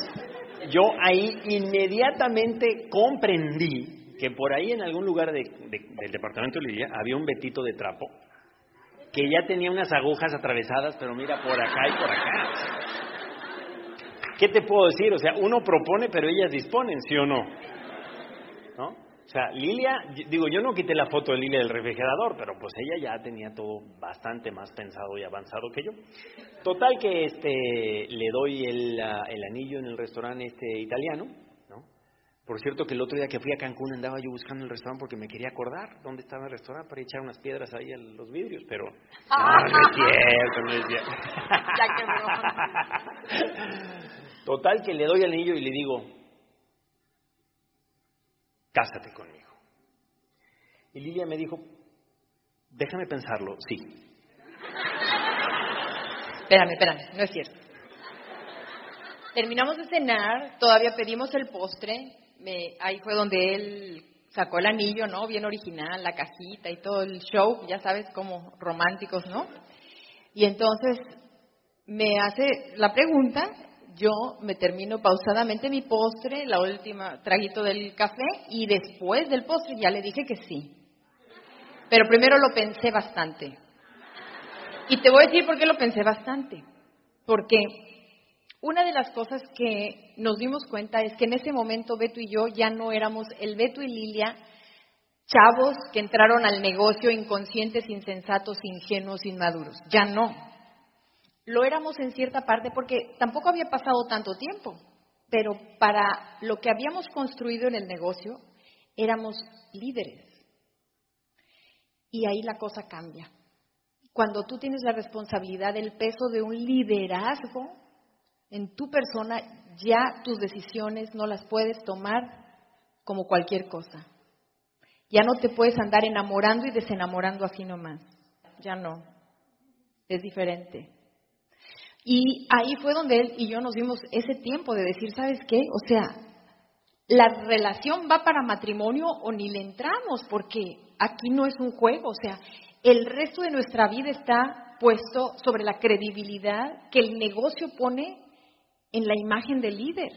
yo ahí inmediatamente comprendí que por ahí en algún lugar del departamento de Lidia había un betito de trapo que ya tenía unas agujas atravesadas, pero mira, por acá y por acá. ¿Qué te puedo decir? O sea, uno propone, pero ellas disponen, ¿sí o no? ¿No? O sea, Lilia, digo, yo no quité la foto de Lilia del refrigerador, pero pues ella ya tenía todo bastante más pensado y avanzado que yo. Total que este le doy el, el anillo en el restaurante este italiano, ¿no? Por cierto que el otro día que fui a Cancún andaba yo buscando el restaurante porque me quería acordar dónde estaba el restaurante para echar unas piedras ahí a los vidrios, pero no, no es cierto, no es cierto. Total que le doy el anillo y le digo, cásate conmigo. Y Lilia me dijo, déjame pensarlo, sí.
Espérame, espérame, no es cierto. Terminamos de cenar, todavía pedimos el postre, me, ahí fue donde él sacó el anillo, ¿no? Bien original, la cajita y todo el show, ya sabes, como románticos, ¿no? Y entonces me hace la pregunta yo me termino pausadamente mi postre, la última traguito del café y después del postre ya le dije que sí. Pero primero lo pensé bastante. Y te voy a decir por qué lo pensé bastante. Porque una de las cosas que nos dimos cuenta es que en ese momento Beto y yo ya no éramos el Beto y Lilia, chavos que entraron al negocio inconscientes, insensatos, ingenuos, inmaduros. Ya no. Lo éramos en cierta parte porque tampoco había pasado tanto tiempo, pero para lo que habíamos construido en el negocio éramos líderes. Y ahí la cosa cambia. Cuando tú tienes la responsabilidad del peso de un liderazgo, en tu persona, ya tus decisiones no las puedes tomar como cualquier cosa. Ya no te puedes andar enamorando y desenamorando así nomás. Ya no. Es diferente. Y ahí fue donde él y yo nos dimos ese tiempo de decir, ¿sabes qué? O sea, la relación va para matrimonio o ni le entramos, porque aquí no es un juego. O sea, el resto de nuestra vida está puesto sobre la credibilidad que el negocio pone en la imagen del líder.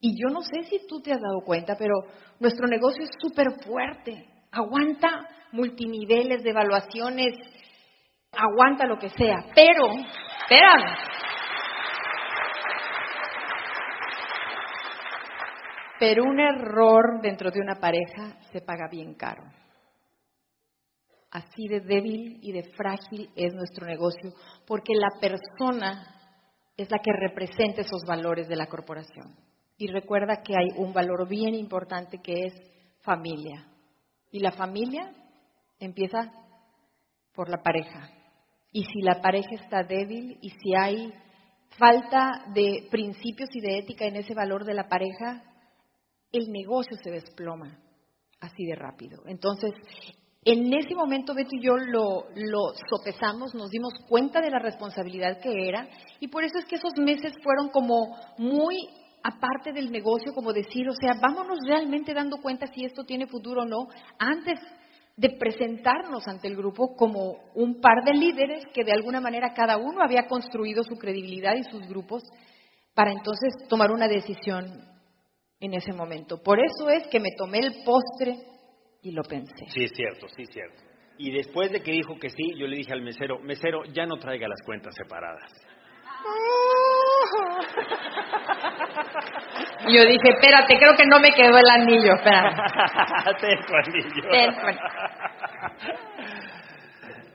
Y yo no sé si tú te has dado cuenta, pero nuestro negocio es súper fuerte, aguanta multiniveles de evaluaciones, aguanta lo que sea, pero, espérame, pero un error dentro de una pareja se paga bien caro. Así de débil y de frágil es nuestro negocio, porque la persona es la que representa esos valores de la corporación. Y recuerda que hay un valor bien importante que es familia. Y la familia empieza por la pareja. Y si la pareja está débil y si hay falta de principios y de ética en ese valor de la pareja, el negocio se desploma así de rápido. Entonces, en ese momento Beto y yo lo, sopesamos, nos dimos cuenta de la responsabilidad que era y por eso es que esos meses fueron como muy aparte del negocio, como decir, o sea, vámonos realmente dando cuenta si esto tiene futuro o no, antes de presentarnos ante el grupo como un par de líderes que de alguna manera cada uno había construido su credibilidad y sus grupos para entonces tomar una decisión en ese momento. Por eso es que me tomé el postre y lo pensé.
Sí, es cierto, sí, es cierto. Y después de que dijo que sí, yo le dije al mesero, mesero, ya no traiga las cuentas separadas.
Yo dije, espérate, creo que no me quedó el anillo,
anillo.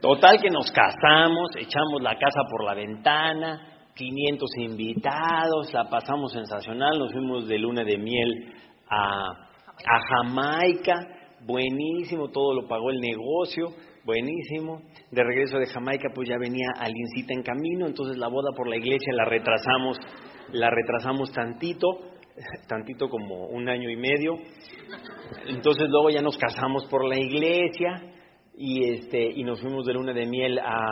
Total que nos casamos, echamos la casa por la ventana, 500 invitados, la pasamos sensacional, nos fuimos de luna de miel a, a Jamaica, buenísimo, todo lo pagó el negocio, buenísimo. De regreso de Jamaica, pues ya venía Alincita en camino, entonces la boda por la iglesia la retrasamos, la retrasamos tantito, tantito como un año y medio. Entonces luego ya nos casamos por la iglesia y este y nos fuimos de luna de miel a,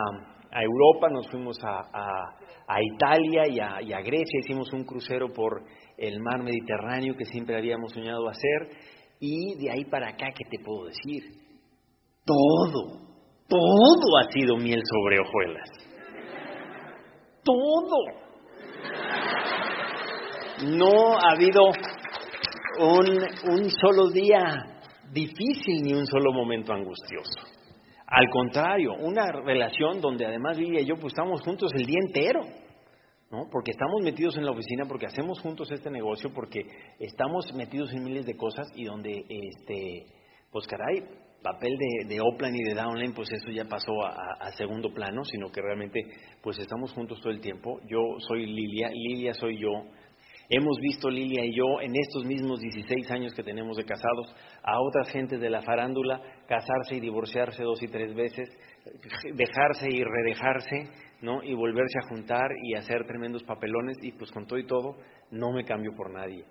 a Europa, nos fuimos a, a, Italia y y a Grecia, hicimos un crucero por el mar Mediterráneo que siempre habíamos soñado hacer y de ahí para acá, ¿qué te puedo decir? Todo, todo ha sido miel sobre hojuelas. Todo. No ha habido un, un solo día difícil ni un solo momento angustioso. Al contrario, una relación donde además Lidia y yo pues estamos juntos el día entero. ¿no? Porque estamos metidos en la oficina, porque hacemos juntos este negocio, porque estamos metidos en miles de cosas y donde, este, pues caray, papel de, de Oplan y de Downline, pues eso ya pasó a, segundo plano, sino que realmente, pues estamos juntos todo el tiempo. Yo soy Lilia, Lilia soy yo. Hemos visto Lilia y yo en estos mismos 16 años que tenemos de casados a otras gentes de la farándula casarse y divorciarse dos y tres veces, dejarse y redejarse, ¿no? Y volverse a juntar y hacer tremendos papelones y pues con todo y todo no me cambio por nadie.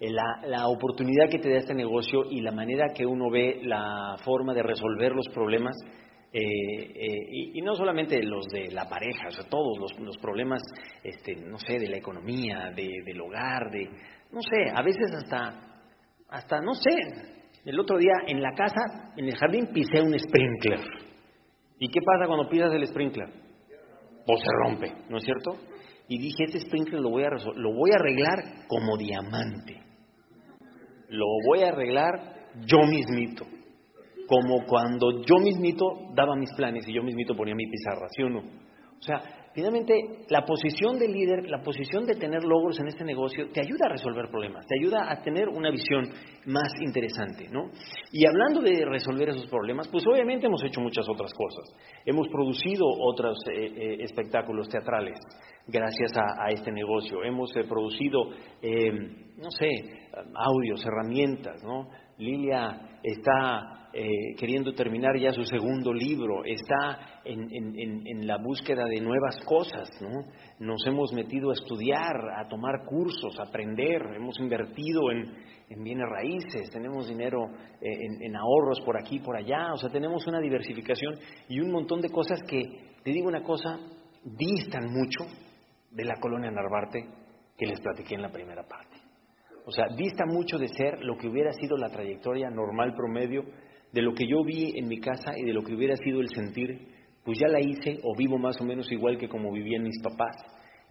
Eh, la, la, oportunidad que te da este negocio y la manera que uno ve la forma de resolver los problemas, eh, eh, y, no solamente los de la pareja, o sea, todos los, problemas, este, no sé, de la economía, de, del hogar, de, no sé, a veces hasta, hasta, no sé, el otro día en la casa, en el jardín, pisé un sprinkler. ¿Y qué pasa cuando pisas el sprinkler? o se rompe, ¿no es cierto? Y dije, este sprinkler lo voy a, lo voy a arreglar como diamante. Lo voy a arreglar yo mismito. Como cuando yo mismito daba mis planes y yo mismito ponía mi pizarra, ¿sí o no? O sea, finalmente la posición de líder, la posición de tener logros en este negocio te ayuda a resolver problemas, te ayuda a tener una visión más interesante, ¿no? Y hablando de resolver esos problemas, pues obviamente hemos hecho muchas otras cosas. Hemos producido otros eh, eh, espectáculos teatrales gracias a, este negocio. Hemos eh, producido, no sé, audios, herramientas, ¿no? Lilia está eh, queriendo terminar ya su segundo libro, está en, la búsqueda de nuevas cosas, ¿no? Nos hemos metido a estudiar, a tomar cursos, a aprender, hemos invertido en, bienes raíces, tenemos dinero eh, en, ahorros por aquí y por allá, o sea, tenemos una diversificación y un montón de cosas que, te digo una cosa, distan mucho de la colonia Narvarte que les platiqué en la primera parte. O sea, dista mucho de ser lo que hubiera sido la trayectoria normal promedio de lo que yo vi en mi casa y de lo que hubiera sido el sentir, pues ya la hice o vivo más o menos igual que como vivían mis papás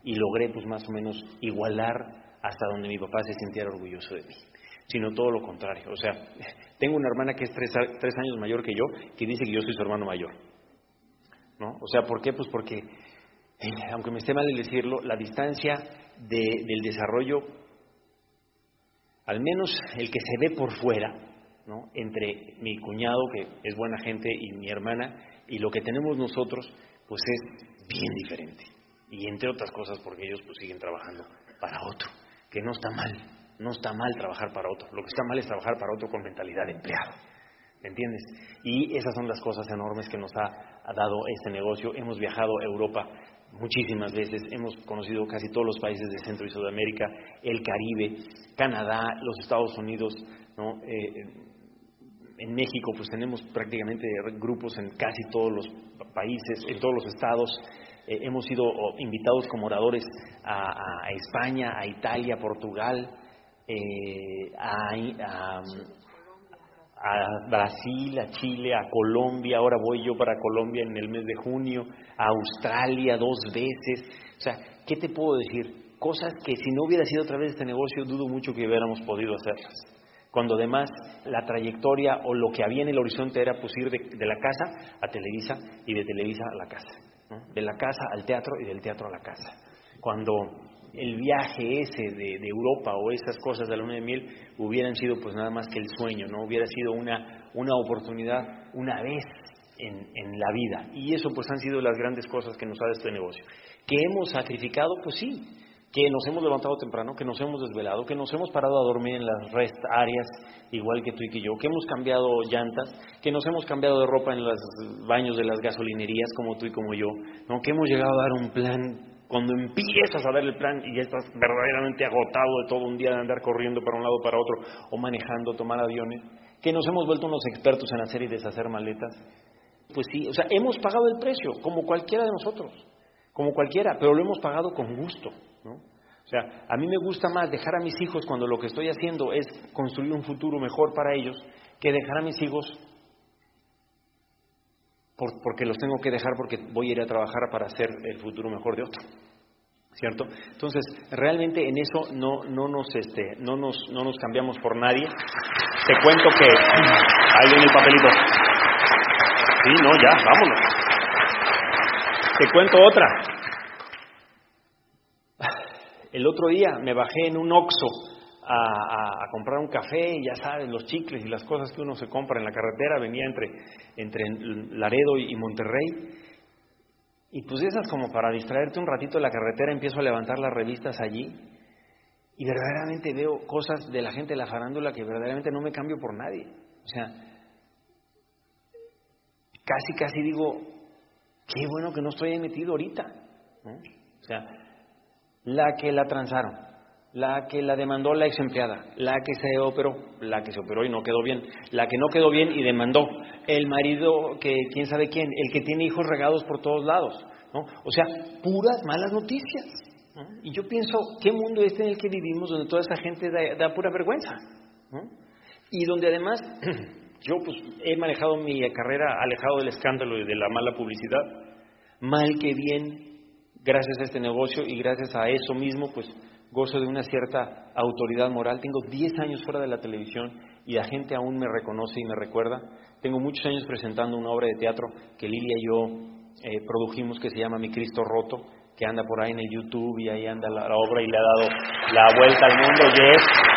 y logré pues más o menos igualar hasta donde mi papá se sintiera orgulloso de mí, sino todo lo contrario. O sea, tengo una hermana que es tres, años mayor que yo, que dice que yo soy su hermano mayor. ¿No? O sea, ¿por qué? Pues porque, eh, aunque me esté mal el decirlo, la distancia del desarrollo, al menos el que se ve por fuera, entre mi cuñado, que es buena gente, y mi hermana, y lo que tenemos nosotros, pues es bien diferente. Y entre otras cosas porque ellos pues siguen trabajando para otro, que no está mal, no está mal trabajar para otro, lo que está mal es trabajar para otro con mentalidad de empleado. ¿Me entiendes? Y esas son las cosas enormes que nos ha, dado este negocio. Hemos viajado a Europa muchísimas veces, hemos conocido casi todos los países de Centro y Sudamérica, el Caribe, Canadá, los Estados Unidos, ¿no? Eh, en México pues tenemos prácticamente grupos en casi todos los países, en todos los estados. Eh, hemos sido invitados como oradores a, España, a Italia, Portugal, eh, a, Brasil, a Chile, a Colombia. Ahora voy yo para Colombia en el mes de junio, a Australia dos veces. O sea, ¿qué te puedo decir? Cosas que si no hubiera sido a través de este negocio, dudo mucho que hubiéramos podido hacerlas cuando además la trayectoria o lo que había en el horizonte era pues ir de, la casa a Televisa y de Televisa a la casa, de la casa al teatro y del teatro a la casa. Cuando el viaje ese de, Europa o esas cosas de la luna de miel hubieran sido pues nada más que el sueño, no hubiera sido una, una oportunidad una vez en, en, la vida. Y eso pues han sido las grandes cosas que nos ha dado este negocio. ¿Que hemos sacrificado? Pues sí, que nos hemos levantado temprano, que nos hemos desvelado, que nos hemos parado a dormir en las rest áreas, igual que tú y que yo, que hemos cambiado llantas, que nos hemos cambiado de ropa en los baños de las gasolinerías, como tú y como yo, ¿no? que hemos llegado a dar un plan. Cuando empiezas a dar el plan y ya estás verdaderamente agotado de todo un día de andar corriendo para un lado para otro, o manejando, tomar aviones, que nos hemos vuelto unos expertos en hacer y deshacer maletas, pues sí, o sea, hemos pagado el precio, como cualquiera de nosotros, como cualquiera, pero lo hemos pagado con gusto. O sea, a mí me gusta más dejar a mis hijos cuando lo que estoy haciendo es construir un futuro mejor para ellos que dejar a mis hijos porque los tengo que dejar porque voy a ir a trabajar para hacer el futuro mejor de otro. ¿Cierto? Entonces, realmente en eso no, no, nos, este, no, nos, no nos cambiamos por nadie. Te cuento que... Ahí viene el papelito. Sí, no, ya, vámonos. Te cuento otra. El otro día me bajé en un Oxxo a, comprar un café, y ya sabes, los chicles y las cosas que uno se compra en la carretera, venía entre, entre Laredo y Monterrey. Y pues esas como para distraerte un ratito de la carretera, empiezo a levantar las revistas allí y verdaderamente veo cosas de la gente de la farándula que verdaderamente no me cambio por nadie. O sea, casi, casi digo, qué bueno que no estoy ahí metido ahorita. O sea, la que la transaron, la que la demandó la ex empleada, la que se operó, la que se operó y no quedó bien, la que no quedó bien y demandó, el marido que quién sabe quién, el que tiene hijos regados por todos lados, ¿no? O sea, puras malas noticias. Y yo pienso, ¿qué mundo es este en el que vivimos donde toda esta gente da, pura vergüenza? Y donde además yo pues he manejado mi carrera alejado del escándalo y de la mala publicidad, mal que bien gracias a este negocio y gracias a eso mismo, pues gozo de una cierta autoridad moral. Tengo 10 años fuera de la televisión y la gente aún me reconoce y me recuerda. Tengo muchos años presentando una obra de teatro que Lilia y yo eh, produjimos que se llama Mi Cristo Roto. que anda por ahí en el YouTube y ahí anda la, obra y le ha dado la vuelta al mundo, Yes.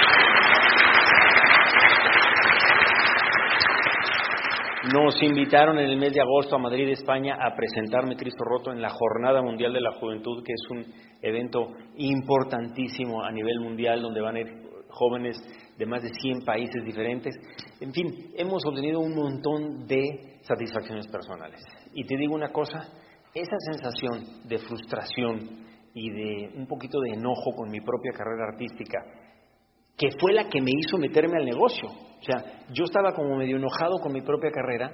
Nos invitaron en el mes de agosto a Madrid, España, a presentarme Cristo Roto en la Jornada Mundial de la Juventud, que es un evento importantísimo a nivel mundial, donde van a ir jóvenes de más de 100 países diferentes. En fin, hemos obtenido un montón de satisfacciones personales. Y te digo una cosa, esa sensación de frustración y de un poquito de enojo con mi propia carrera artística, que fue la que me hizo meterme al negocio. O sea, yo estaba como medio enojado con mi propia carrera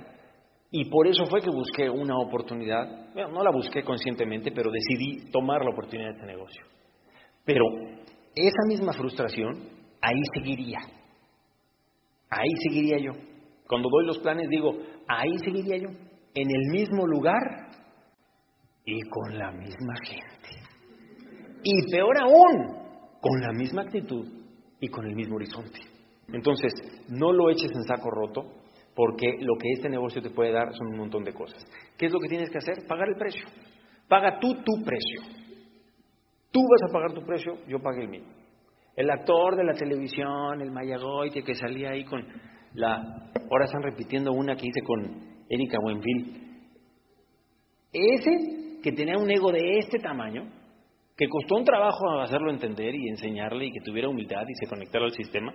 y por eso fue que busqué una oportunidad. Bueno, no la busqué conscientemente, pero decidí tomar la oportunidad de este negocio. Pero esa misma frustración, ahí seguiría. Ahí seguiría yo. Cuando doy los planes digo, ahí seguiría yo. En el mismo lugar, y con la misma gente. Y peor aún, con la misma actitud y con el mismo horizonte. Entonces, no lo eches en saco roto, porque lo que este negocio te puede dar son un montón de cosas. ¿Qué es lo que tienes que hacer? Pagar el precio. Paga tú tu precio. Tú vas a pagar tu precio, yo pagué el mío. El actor de la televisión, el Mayagoite que salía ahí con la... Ahora están repitiendo una que hice con Erika Buenfil. Ese que tenía un ego de este tamaño, que costó un trabajo hacerlo entender y enseñarle y que tuviera humildad y se conectara al sistema.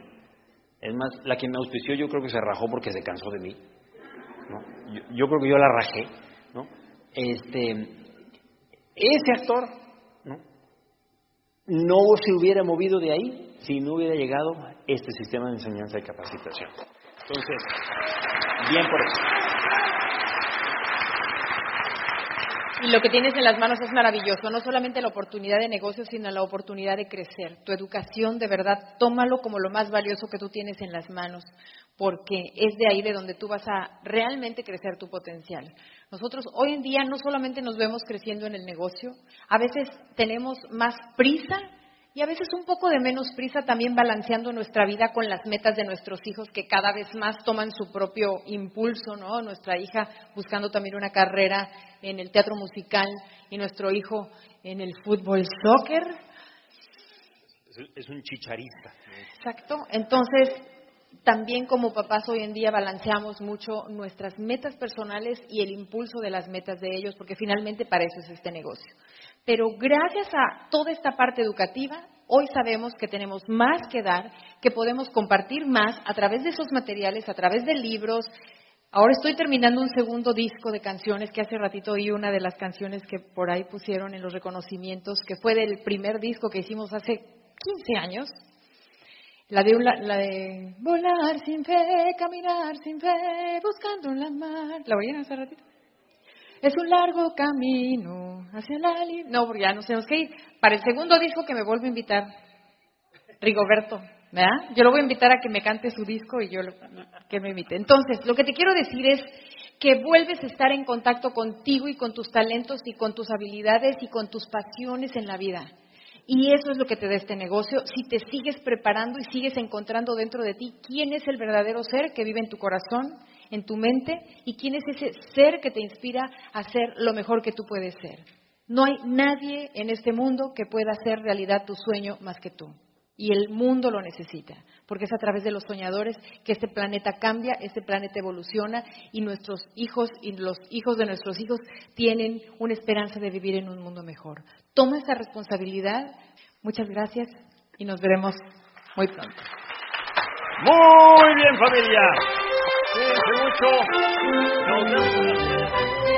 Es más, la que me auspició yo creo que se rajó porque se cansó de mí. Yo, creo que yo la rajé. ¿no? Este, ese actor ¿no? no se hubiera movido de ahí si no hubiera llegado este sistema de enseñanza y capacitación. Entonces, bien por eso.
Y lo que tienes en las manos es maravilloso, no solamente la oportunidad de negocio, sino la oportunidad de crecer. Tu educación, de verdad, tómalo como lo más valioso que tú tienes en las manos, porque es de ahí de donde tú vas a realmente crecer tu potencial. Nosotros hoy en día no solamente nos vemos creciendo en el negocio, a veces tenemos más prisa y a veces un poco de menos prisa también balanceando nuestra vida con las metas de nuestros hijos que cada vez más toman su propio impulso, ¿no? Nuestra hija buscando también una carrera en el teatro musical y nuestro hijo en el fútbol soccer.
Es un chicharista.
Exacto. Entonces, también como papás hoy en día balanceamos mucho nuestras metas personales y el impulso de las metas de ellos, porque finalmente para eso es este negocio. Pero gracias a toda esta parte educativa, hoy sabemos que tenemos más que dar, que podemos compartir más a través de esos materiales, a través de libros. Ahora estoy terminando un segundo disco de canciones que hace ratito oí una de las canciones que por ahí pusieron en los reconocimientos, que fue del primer disco que hicimos hace 15 años. La de, la de volar sin fe, caminar sin fe, buscando la mar. ¿La oyeron hace ratito? Es un largo camino hacia la No, porque ya no tenemos que. Para el segundo disco que me vuelve a invitar, Rigoberto, ¿verdad? Yo lo voy a invitar a que me cante su disco y yo que me invite. Entonces, lo que te quiero decir es que vuelves a estar en contacto contigo y con tus talentos y con tus habilidades y con tus pasiones en la vida. Y eso es lo que te da este negocio. Si te sigues preparando y sigues encontrando dentro de ti quién es el verdadero ser que vive en tu corazón, en tu mente y quién es ese ser que te inspira a ser lo mejor que tú puedes ser. No hay nadie en este mundo que pueda hacer realidad tu sueño más que tú. Y el mundo lo necesita, porque es a través de los soñadores que este planeta cambia, este planeta evoluciona y nuestros hijos y los hijos de nuestros hijos tienen una esperanza de vivir en un mundo mejor. Toma esa responsabilidad. Muchas gracias y nos veremos muy pronto.
Muy bien familia. Cuídense mucho. Nos.